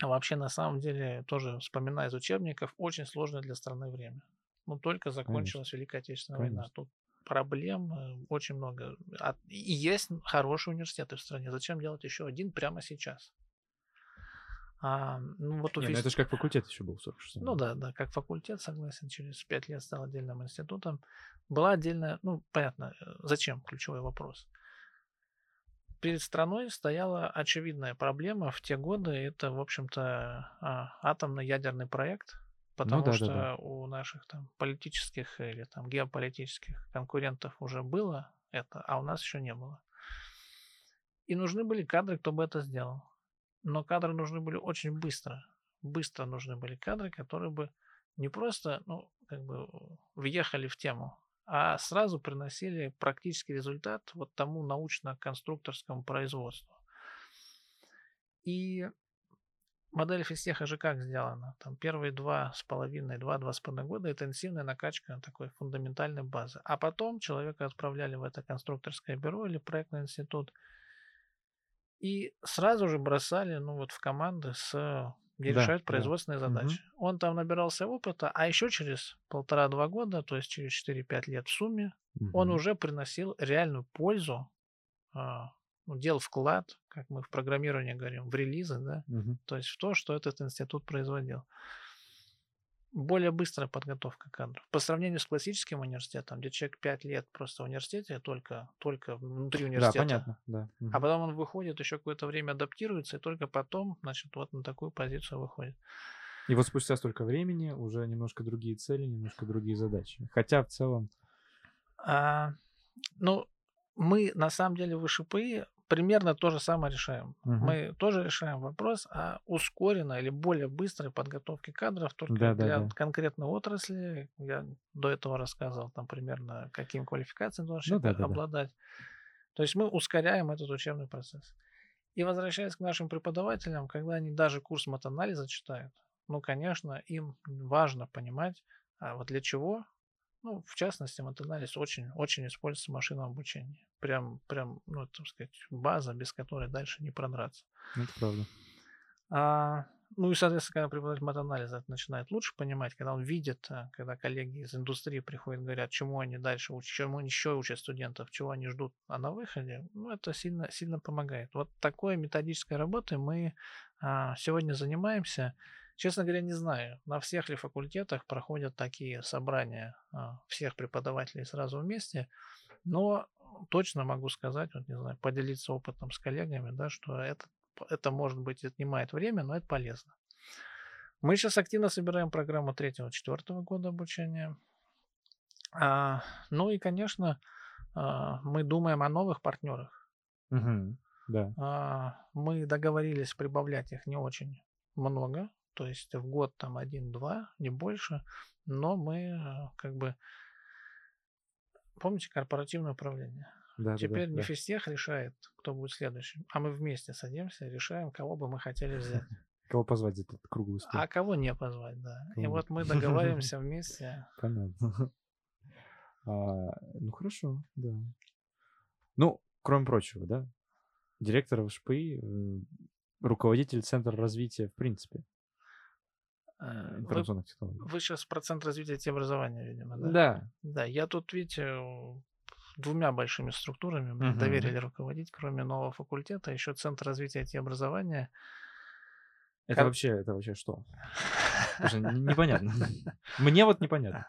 А вообще, на самом деле, тоже вспоминая из учебников, очень сложное для страны время. Ну, только закончилась Великая Отечественная война. Конечно. Тут проблем э, очень много. А- И есть хорошие университеты в стране. Зачем делать еще один прямо сейчас? А, ну, вот у Не, ну физ- это же как факультет еще был 46 ну да, да, как факультет, согласен, через пять лет стал отдельным институтом. Была отдельная, ну, понятно, э, зачем, ключевой вопрос. Перед страной стояла очевидная проблема в те годы, это, в общем-то, а, атомно-ядерный проект, потому Ну да, да, что да. у наших там политических или там геополитических конкурентов уже было это, а у нас еще не было. И нужны были кадры, кто бы это сделал. Но кадры нужны были очень быстро. Быстро нужны были кадры, которые бы не просто, ну, как бы въехали в тему, а сразу приносили практический результат вот тому научно-конструкторскому производству. И модель физтеха же как сделана? Там первые два с половиной, два-два с половиной года интенсивная накачка такой фундаментальной базы. А потом человека отправляли в это конструкторское бюро или проектный институт, и сразу же бросали, ну вот в команды с где Да, решают да. производственные Мгм. задачи. Он там набирался опыта, а еще через полтора-два года, то есть через 4-5 лет в сумме, он Мгм. уже приносил реальную пользу, а, ну, делал вклад, как мы в программировании говорим, в релизы, да, Мгм. то есть в то, что этот институт производил. Более быстрая подготовка кадров. По сравнению с классическим университетом, где человек 5 лет просто в университете, только, только внутри Да, университета. понятно, да. Мгм. А потом он выходит, еще какое-то время адаптируется, и только потом, значит, вот на такую позицию выходит. И вот спустя столько времени уже немножко другие цели, немножко другие задачи. Хотя в целом, А, ну, мы на самом деле в ИШПИ примерно то же самое решаем. Мгм. Мы тоже решаем вопрос о ускоренной или более быстрой подготовке кадров только Да-да-да. для конкретной отрасли. Я до этого рассказывал там примерно, каким квалификациям должен Ну да-да-да. обладать. То есть мы ускоряем этот учебный процесс. И возвращаясь к нашим преподавателям, когда они даже курс матанализа читают, ну, конечно, им важно понимать, а вот для чего ну, в частности, матанализ очень, очень используется в машинном обучении. Прям, прям, ну, так сказать, база, без которой дальше не продраться. это правда. А, ну и, соответственно, когда преподаватель матанализа это начинает лучше понимать, когда он видит, а, когда коллеги из индустрии приходят, говорят, чему они дальше учат, чему они еще учат студентов, чего они ждут, а на выходе, ну, это сильно, сильно помогает. Вот такой методической работой мы а, сегодня занимаемся. Честно говоря, не знаю, на всех ли факультетах проходят такие собрания а, всех преподавателей сразу вместе, но точно могу сказать, вот не знаю, поделиться опытом с коллегами, да, что это, это может быть отнимает время, но это полезно. Мы сейчас активно собираем программу третьего-четвертого года обучения. А, ну и, конечно, а, мы думаем о новых партнерах. Мгм. Да. А, мы договорились прибавлять их не очень много, то есть в год там один-два, не больше, но мы а, как бы помните корпоративное управление? Да, Теперь да, не да. физтех решает, кто будет следующим, а мы вместе садимся и решаем, кого бы мы хотели взять, Кого позвать за этот круглый стол? а кого не позвать, да. И Кого? вот мы договариваемся вместе. Понятно. А, ну хорошо, да. Ну, кроме прочего, да, директор ВШПИ, э, руководитель Центра развития в принципе Э, Вы, информационных технологий. вы сейчас про Центр развития IT образования, видимо, да? Да, Да, я тут, видите, двумя большими структурами мне Мгм. доверили руководить, кроме нового факультета, еще Центр развития и образования. Это Как- вообще, это вообще что? Непонятно. Мне вот непонятно.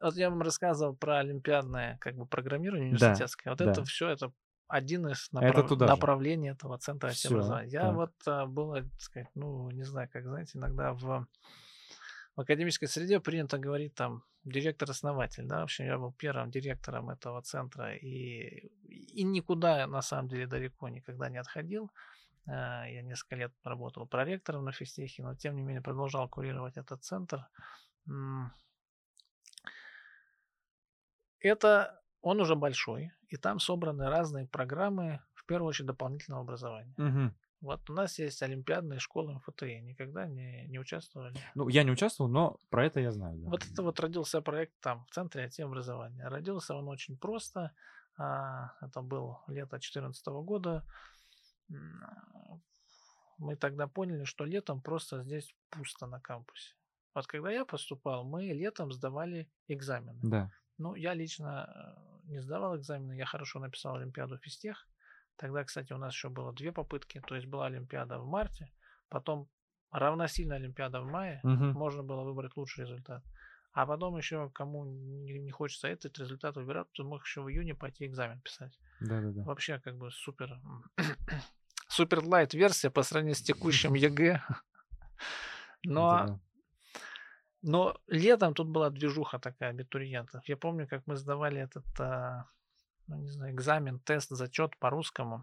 Вот я вам рассказывал про олимпиадное как бы программирование Да, университетское. Вот да. это все это один из Это направ- же. направлений этого центра образования. Я так. вот а, было, так сказать, ну, не знаю, как, знаете, иногда в, в академической среде принято говорить там директор-основатель, да, в общем, я был первым директором этого центра и, и никуда, на самом деле, далеко никогда не отходил. А, Я несколько лет работал проректором на физтехе, но тем не менее продолжал курировать этот центр. Это он уже большой, и там собраны разные программы, в первую очередь дополнительного образования. Мгм. Вот у нас есть олимпиадные школы МФТИ, никогда не, не участвовали. Ну, я не участвовал, но про это я знаю. да. Вот это вот родился проект там, в Центре IT образования. Родился он очень просто. а, Это был лето 2014 года. Мы тогда поняли, что летом просто здесь пусто на кампусе. Вот когда я поступал, мы летом сдавали экзамены. Да. Ну, я лично э, не сдавал экзамены, я хорошо написал Олимпиаду физтех. Тогда, кстати, у нас еще было две попытки. То есть была Олимпиада в марте, потом равносильно Олимпиада в мае. Мгм. Можно было выбрать лучший результат. А потом еще, кому не, хочется этот результат выбирать, то мог еще в июне пойти экзамен писать. Да-да-да. Вообще, как бы супер супер light версия по сравнению с текущим ЕГЭ. Но. Но летом тут была движуха такая абитуриентов. Я помню, как мы сдавали этот, а, ну, не знаю, экзамен, тест, зачет по русскому.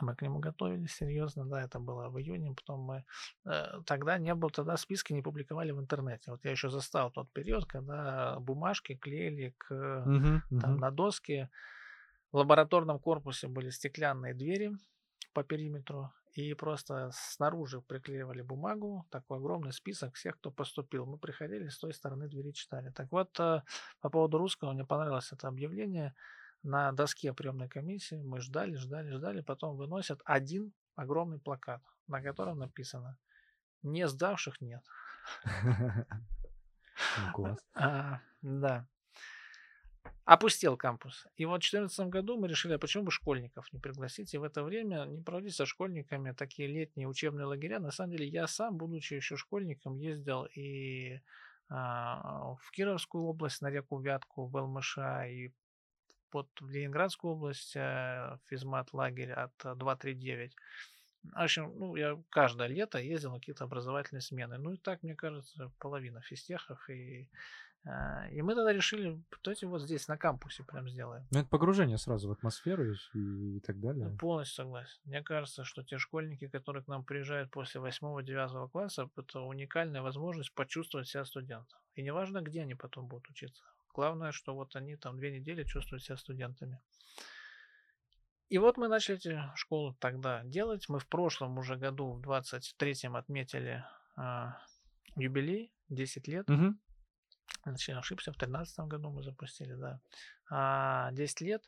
Мы к нему готовились серьезно, да, это было в июне. Потом мы э, тогда не было, тогда списки не публиковали в интернете. Вот я еще застал тот период, когда бумажки клеили к Мгм, там мгм. на доске. В лабораторном корпусе были стеклянные двери по периметру, и просто снаружи приклеивали бумагу, такой огромный список всех, кто поступил. Мы приходили с той стороны двери читали. Так вот, э, по поводу русского, мне понравилось это объявление. На доске приемной комиссии мы ждали, ждали, ждали, потом выносят один огромный плакат, на котором написано «Не сдавших нет». Класс. А, да. Опустел кампус. И вот в 2014 году мы решили, а почему бы школьников не пригласить, и в это время не проводить со школьниками такие летние учебные лагеря. На самом деле я сам, будучи еще школьником, ездил и а, в Кировскую область, на реку Вятку, в ЛМШ, и под в Ленинградскую область э, физмат лагерь от э, 239. В общем, ну, я каждое лето ездил на какие-то образовательные смены. Ну и так, мне кажется, половина физтехов. И, а, и мы тогда решили, давайте вот здесь, на кампусе прям сделаем. Ну, это погружение сразу в атмосферу и, и так Я далее. полностью согласен. Мне кажется, что те школьники, которые к нам приезжают после 8-9 класса, это уникальная возможность почувствовать себя студентом. И неважно, где они потом будут учиться. Главное, что вот они там две недели чувствуют себя студентами. И вот мы начали эти школы тогда делать. Мы в прошлом уже году, в 23-м, отметили а, юбилей, 10 лет. Мгм. Я ошибся, в 2013 году мы запустили, да. А, 10 лет.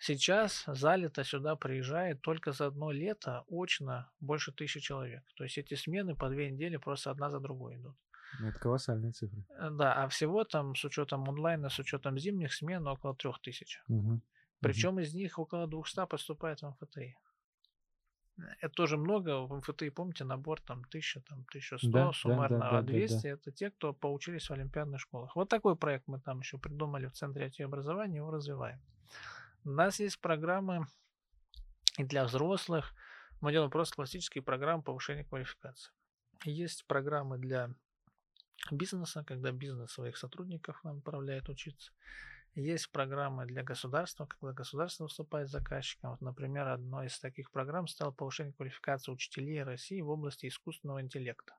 Сейчас залито сюда приезжает только за одно лето очно больше тысячи человек. То есть эти смены по две недели просто одна за другой идут. Ну, Это колоссальные цифры. Э, Да, а всего там с учетом онлайна, с учетом зимних смен около трех тысяч. Мгм. Причем из них около 200 поступает в МФТИ. Это тоже много. В МФТИ, помните, набор там 1000, там 1100 Да, да, суммарно, да, а да, да, да. 200 это те, кто поучились в олимпиадных школах. Вот такой проект мы там еще придумали в Центре IT образования, его развиваем. У нас есть программы и для взрослых. Мы делаем просто классические программы повышения квалификации. Есть программы для бизнеса, когда бизнес своих сотрудников нам отправляет учиться. Есть программы для государства, когда государство выступает заказчиком. Вот, например, одной из таких программ стало повышение квалификации учителей России в области искусственного интеллекта.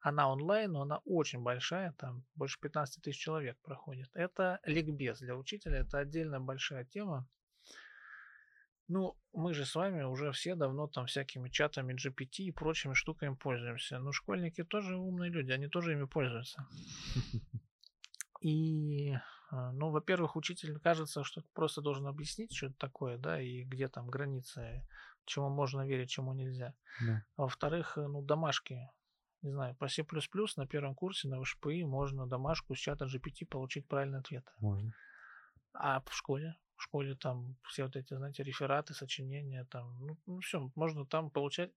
Она онлайн, но она очень большая, там больше 15 тысяч человек проходит. Это ликбез для учителя, это отдельная большая тема. Ну, мы же с вами уже все давно там всякими чатами GPT и прочими штуками пользуемся. Но школьники тоже умные люди, они тоже ими пользуются. И, ну, во-первых, учитель кажется, что просто должен объяснить, что это такое, да, и где там границы, чему можно верить, чему нельзя. Да. А во-вторых, э, ну, домашки, не знаю, по C++ на первом курсе на ВШПИ можно домашку с чата GPT получить правильный ответ. Можно. А в школе? В школе там все вот эти, знаете, рефераты, сочинения, там, ну, ну все, можно там получать,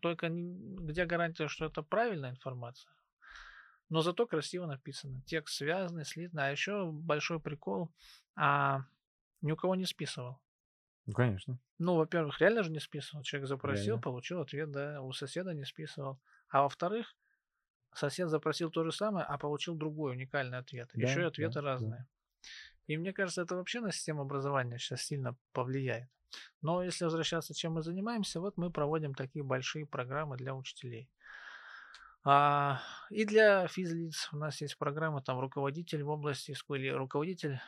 только не- где гарантия, что это правильная информация, но зато красиво написано. Текст связанный, слитный. А еще большой прикол, а, ни у кого не списывал. Ну, конечно. Ну, во-первых, реально же не списывал. Человек запросил, Реально. получил ответ, да, у соседа не списывал. А во-вторых, сосед запросил то же самое, а получил другой уникальный ответ. Да, Еще и да, ответы да. разные. И мне кажется, это вообще на систему образования сейчас сильно повлияет. Но если возвращаться, чем мы занимаемся, вот мы проводим такие большие программы для учителей. А, и для физлиц у нас есть программа, там руководитель в области иску- или руководитель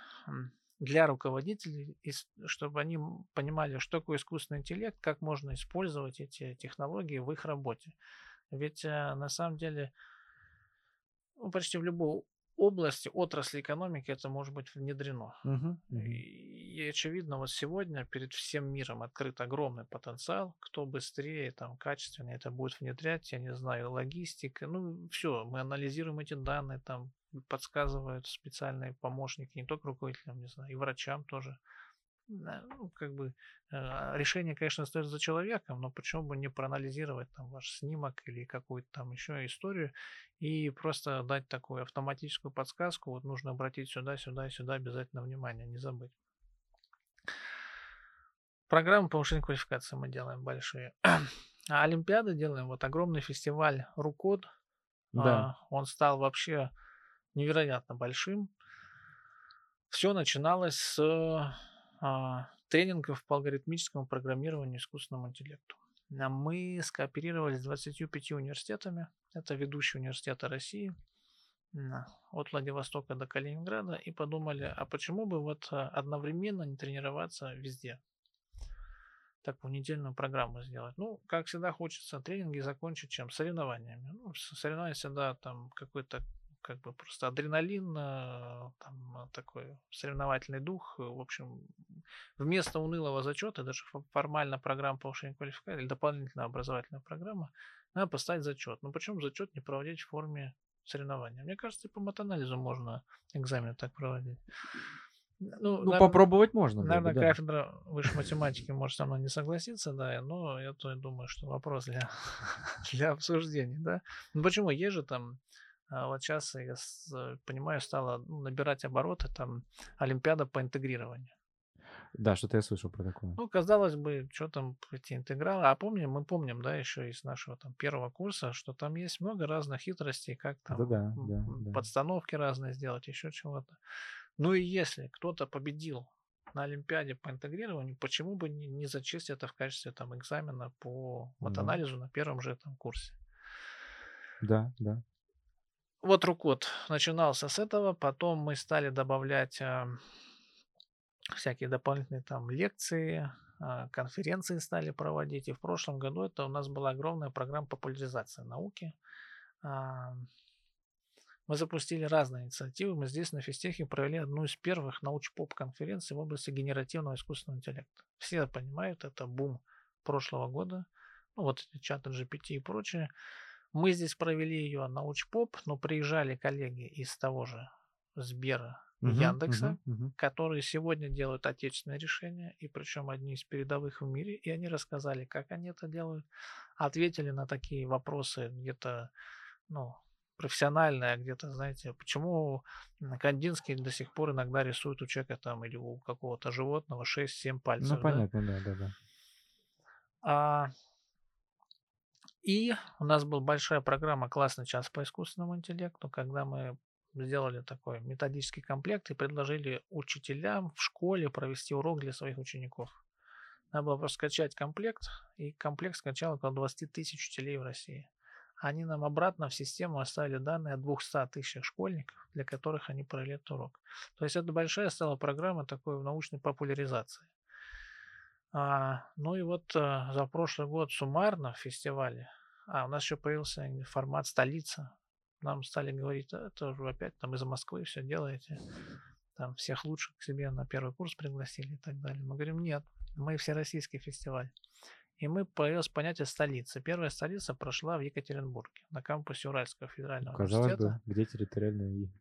для руководителей, чтобы они понимали, что такое искусственный интеллект, как можно использовать эти технологии в их работе. Ведь э, на самом деле ну, почти в любой области, отрасли экономики это может быть внедрено. Мгм. И, и очевидно, вот сегодня перед всем миром открыт огромный потенциал. Кто быстрее, там, качественнее это будет внедрять, я не знаю, логистика. Ну, все, мы анализируем эти данные, там, подсказывают специальные помощники, не только руководителям, не знаю, и врачам тоже. Ну, как бы э, решение, конечно, остается за человеком, но почему бы не проанализировать там ваш снимок или какую-то там еще историю и просто дать такую автоматическую подсказку, вот нужно обратить сюда, сюда сюда обязательно внимание, не забыть. Программы повышения квалификации мы делаем большие. А Олимпиады делаем, вот огромный фестиваль Рукод, Да. а, он стал вообще невероятно большим. Все начиналось с а, тренингов по алгоритмическому программированию искусственному интеллекту. А Мы скооперировались с 25 университетами. Это ведущие университеты России. От Владивостока до Калининграда. И подумали, а почему бы вот а, одновременно не тренироваться везде? такую недельную программу сделать. Ну, как всегда, хочется тренинги закончить чем? Соревнованиями. Ну, соревнования всегда там какой-то как бы просто адреналин, э, там такой соревновательный дух. э, В общем, вместо унылого зачета, даже фо- формально программа повышения квалификации или дополнительная образовательная программа, надо поставить зачет. Ну, почему зачет не проводить в форме соревнования? Мне кажется, и по матанализу можно экзамены так проводить. Ну, Ну, наверно- попробовать можно. Наверное, да. кафедра высшей математики может со мной не согласиться, да, но я то и думаю, что вопрос для, для обсуждений, да. Ну почему? Есть же там, вот сейчас, я э, понимаю, стала ну, набирать обороты там Олимпиада по интегрированию. Да, что-то я слышал про такое. Ну, казалось бы, что там эти интегралы. А помним, мы помним, да, еще из нашего там первого курса, что там есть много разных хитростей, как там да, да. подстановки разные сделать, еще чего-то. Ну и если кто-то победил на Олимпиаде по интегрированию, почему бы не, не зачесть это в качестве там экзамена по матанализу на первом же там курсе? Да, да. Вот Рукот начинался с этого, потом мы стали добавлять а, всякие дополнительные там лекции, а, конференции стали проводить. И в прошлом году это у нас была огромная программа популяризации науки. А, Мы запустили разные инициативы. Мы здесь на физтехе провели одну из первых науч-поп конференций в области генеративного искусственного интеллекта. Все понимают, это бум прошлого года. Ну вот эти чаты GPT и прочее. Мы здесь провели ее науч-поп, но приезжали коллеги из того же Сбера, Мгм, Яндекса, мгм, мгм. которые сегодня делают отечественные решения, и причем одни из передовых в мире, и они рассказали, как они это делают, ответили на такие вопросы где-то, ну, профессиональные, а где-то, знаете, почему Кандинский до сих пор иногда рисует у человека там или у какого-то животного 6-7 пальцев. Ну, да? понятно, да, да, да. А, и у нас была большая программа «Классный час по искусственному интеллекту», когда мы сделали такой методический комплект и предложили учителям в школе провести урок для своих учеников. Надо было просто скачать комплект, и комплект скачал около 20 тысяч учителей в России. Они нам обратно в систему оставили данные о 200 тысячах школьников, для которых они провели этот урок. То есть это большая стала программа такой научной популяризации. А, ну и вот а, за прошлый год суммарно в фестивале, а у нас еще появился формат столица. Нам стали говорить, «А, это уже опять там из Москвы все делаете, там всех лучших к себе на первый курс пригласили и так далее. Мы говорим, нет, мы всероссийский фестиваль. И мы появилось понятие столицы. Первая столица прошла в Екатеринбурге, на кампусе Уральского федерального Казалось университета. бы, где территориальные...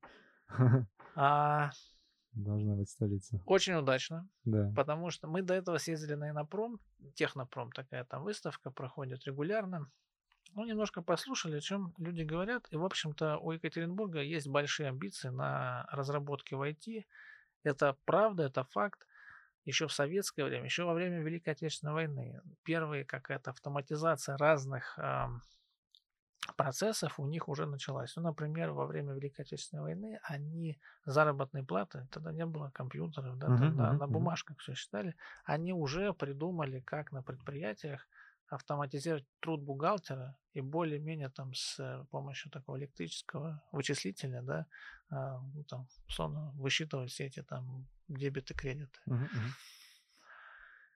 А, Должна быть столица. Очень удачно, Да. потому что мы до этого съездили на Инопром, Технопром, такая там выставка проходит регулярно. Ну, немножко послушали, о чем люди говорят. И, в общем-то, у Екатеринбурга есть большие амбиции на разработке в IT. Это правда, это факт. Еще в советское время, еще во время Великой Отечественной войны, первые какая-то автоматизация разных ам, процессов у них уже началась. Ну, например, во время Великой Отечественной войны они заработные платы, тогда не было компьютеров, да, тогда мгм, на бумажках все считали, они уже придумали, как на предприятиях автоматизировать труд бухгалтера и более-менее там с э, помощью такого электрического вычислителя, да, а, ну, там, условно, высчитывать все эти там дебеты, кредиты.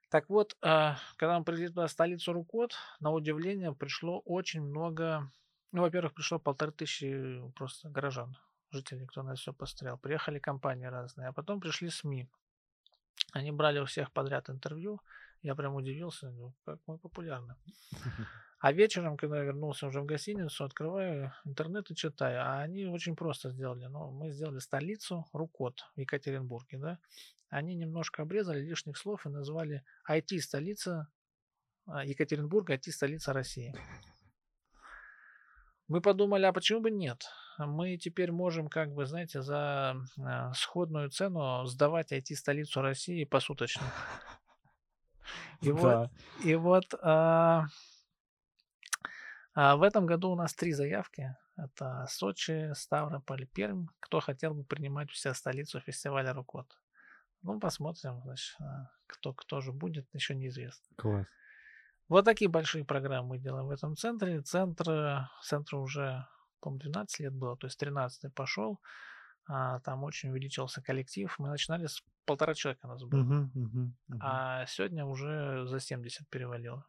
Так вот, а, когда мы прилетели туда, в столицу Рукот, на удивление пришло очень много... Ну, во-первых, пришло полторы тысячи просто горожан, жителей, кто на все посмотрел. Приехали компании разные, а потом пришли СМИ. Они брали у всех подряд интервью. Я прям удивился, ну, как мы популярны. А вечером, когда я вернулся уже в гостиницу, открываю интернет и читаю. А они очень просто сделали. Ну, мы сделали столицу Рукот в Екатеринбурге, да. Они немножко обрезали лишних слов и назвали IT-столица а, Екатеринбург, IT-столица России. Мы подумали, а почему бы нет? Мы теперь можем, как бы, знаете, за а, сходную цену сдавать IT-столицу России посуточно. И вот, и вот а, а, в этом году у нас три заявки. Это Сочи, Ставрополь, Пермь. Кто хотел бы принимать у себя столицу фестиваля Рукот? Ну, посмотрим, значит, а, кто, кто же будет, еще неизвестно. Класс. Вот такие большие программы мы делаем в этом центре. Центр, центру уже, по-моему, 12 лет было, то есть 13 пошел. А, там очень увеличился коллектив. Мы начинали с полтора человека у нас было. Мгм, мгм, мгм. А сегодня уже за 70 перевалило.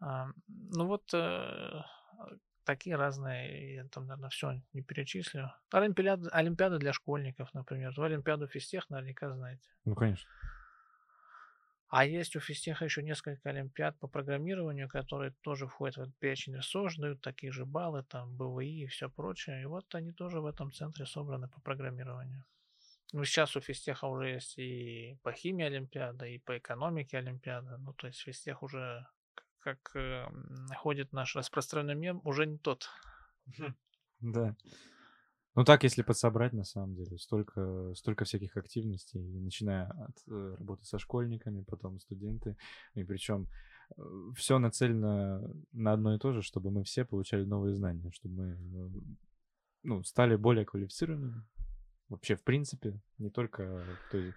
А, ну вот э, такие разные, я там, наверное, все не перечислю. Олимпиады, олимпиады для школьников, например. Олимпиаду физтех наверняка знаете. Ну, конечно. А есть у физтеха еще несколько олимпиад по программированию, которые тоже входят в этот перечень РСОЖ, дают такие же баллы, там, БВИ и все прочее. И вот они тоже в этом центре собраны по программированию. Ну, сейчас у физтеха уже есть и по химии Олимпиада, и по экономике Олимпиада. Ну, то есть физтех уже, как э, м, ходит наш распространенный мем, уже не тот. Да. Ну так, если подсобрать, на самом деле, столько, столько всяких активностей, начиная от э, работы со школьниками, потом студенты, и причем все нацелено на одно и то же, чтобы мы все получали новые знания, чтобы мы э, ну, стали более квалифицированными. Вообще, в принципе, не только... То есть,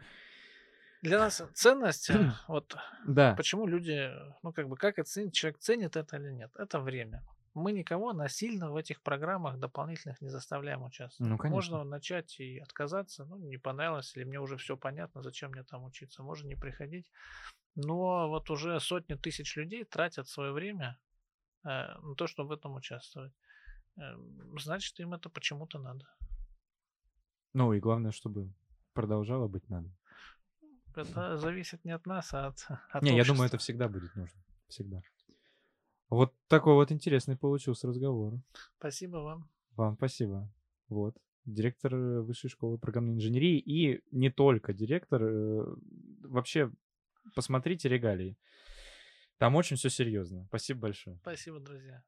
Для нас ценность, э, вот да, почему люди, ну, как бы, как оценить, человек ценит это или нет? Это время. Мы никого насильно в этих программах дополнительных не заставляем участвовать. ну, конечно. Можно начать и отказаться, ну, не понравилось, или мне уже все понятно, зачем мне там учиться, можно не приходить. Но вот уже сотни тысяч людей тратят свое время э, на то, чтобы в этом участвовать. Э, значит, им это почему-то надо. Ну и главное, чтобы продолжало быть надо. Это зависит не от нас, а от, от Не, я думаю, общества. это всегда будет нужно. Всегда. Вот такой вот интересный получился разговор. Спасибо вам. Вам спасибо. Вот. Директор э, Высшей школы программной инженерии и не только директор. э, Вообще, посмотрите регалии. Там очень все серьезно. Спасибо большое. Спасибо, друзья.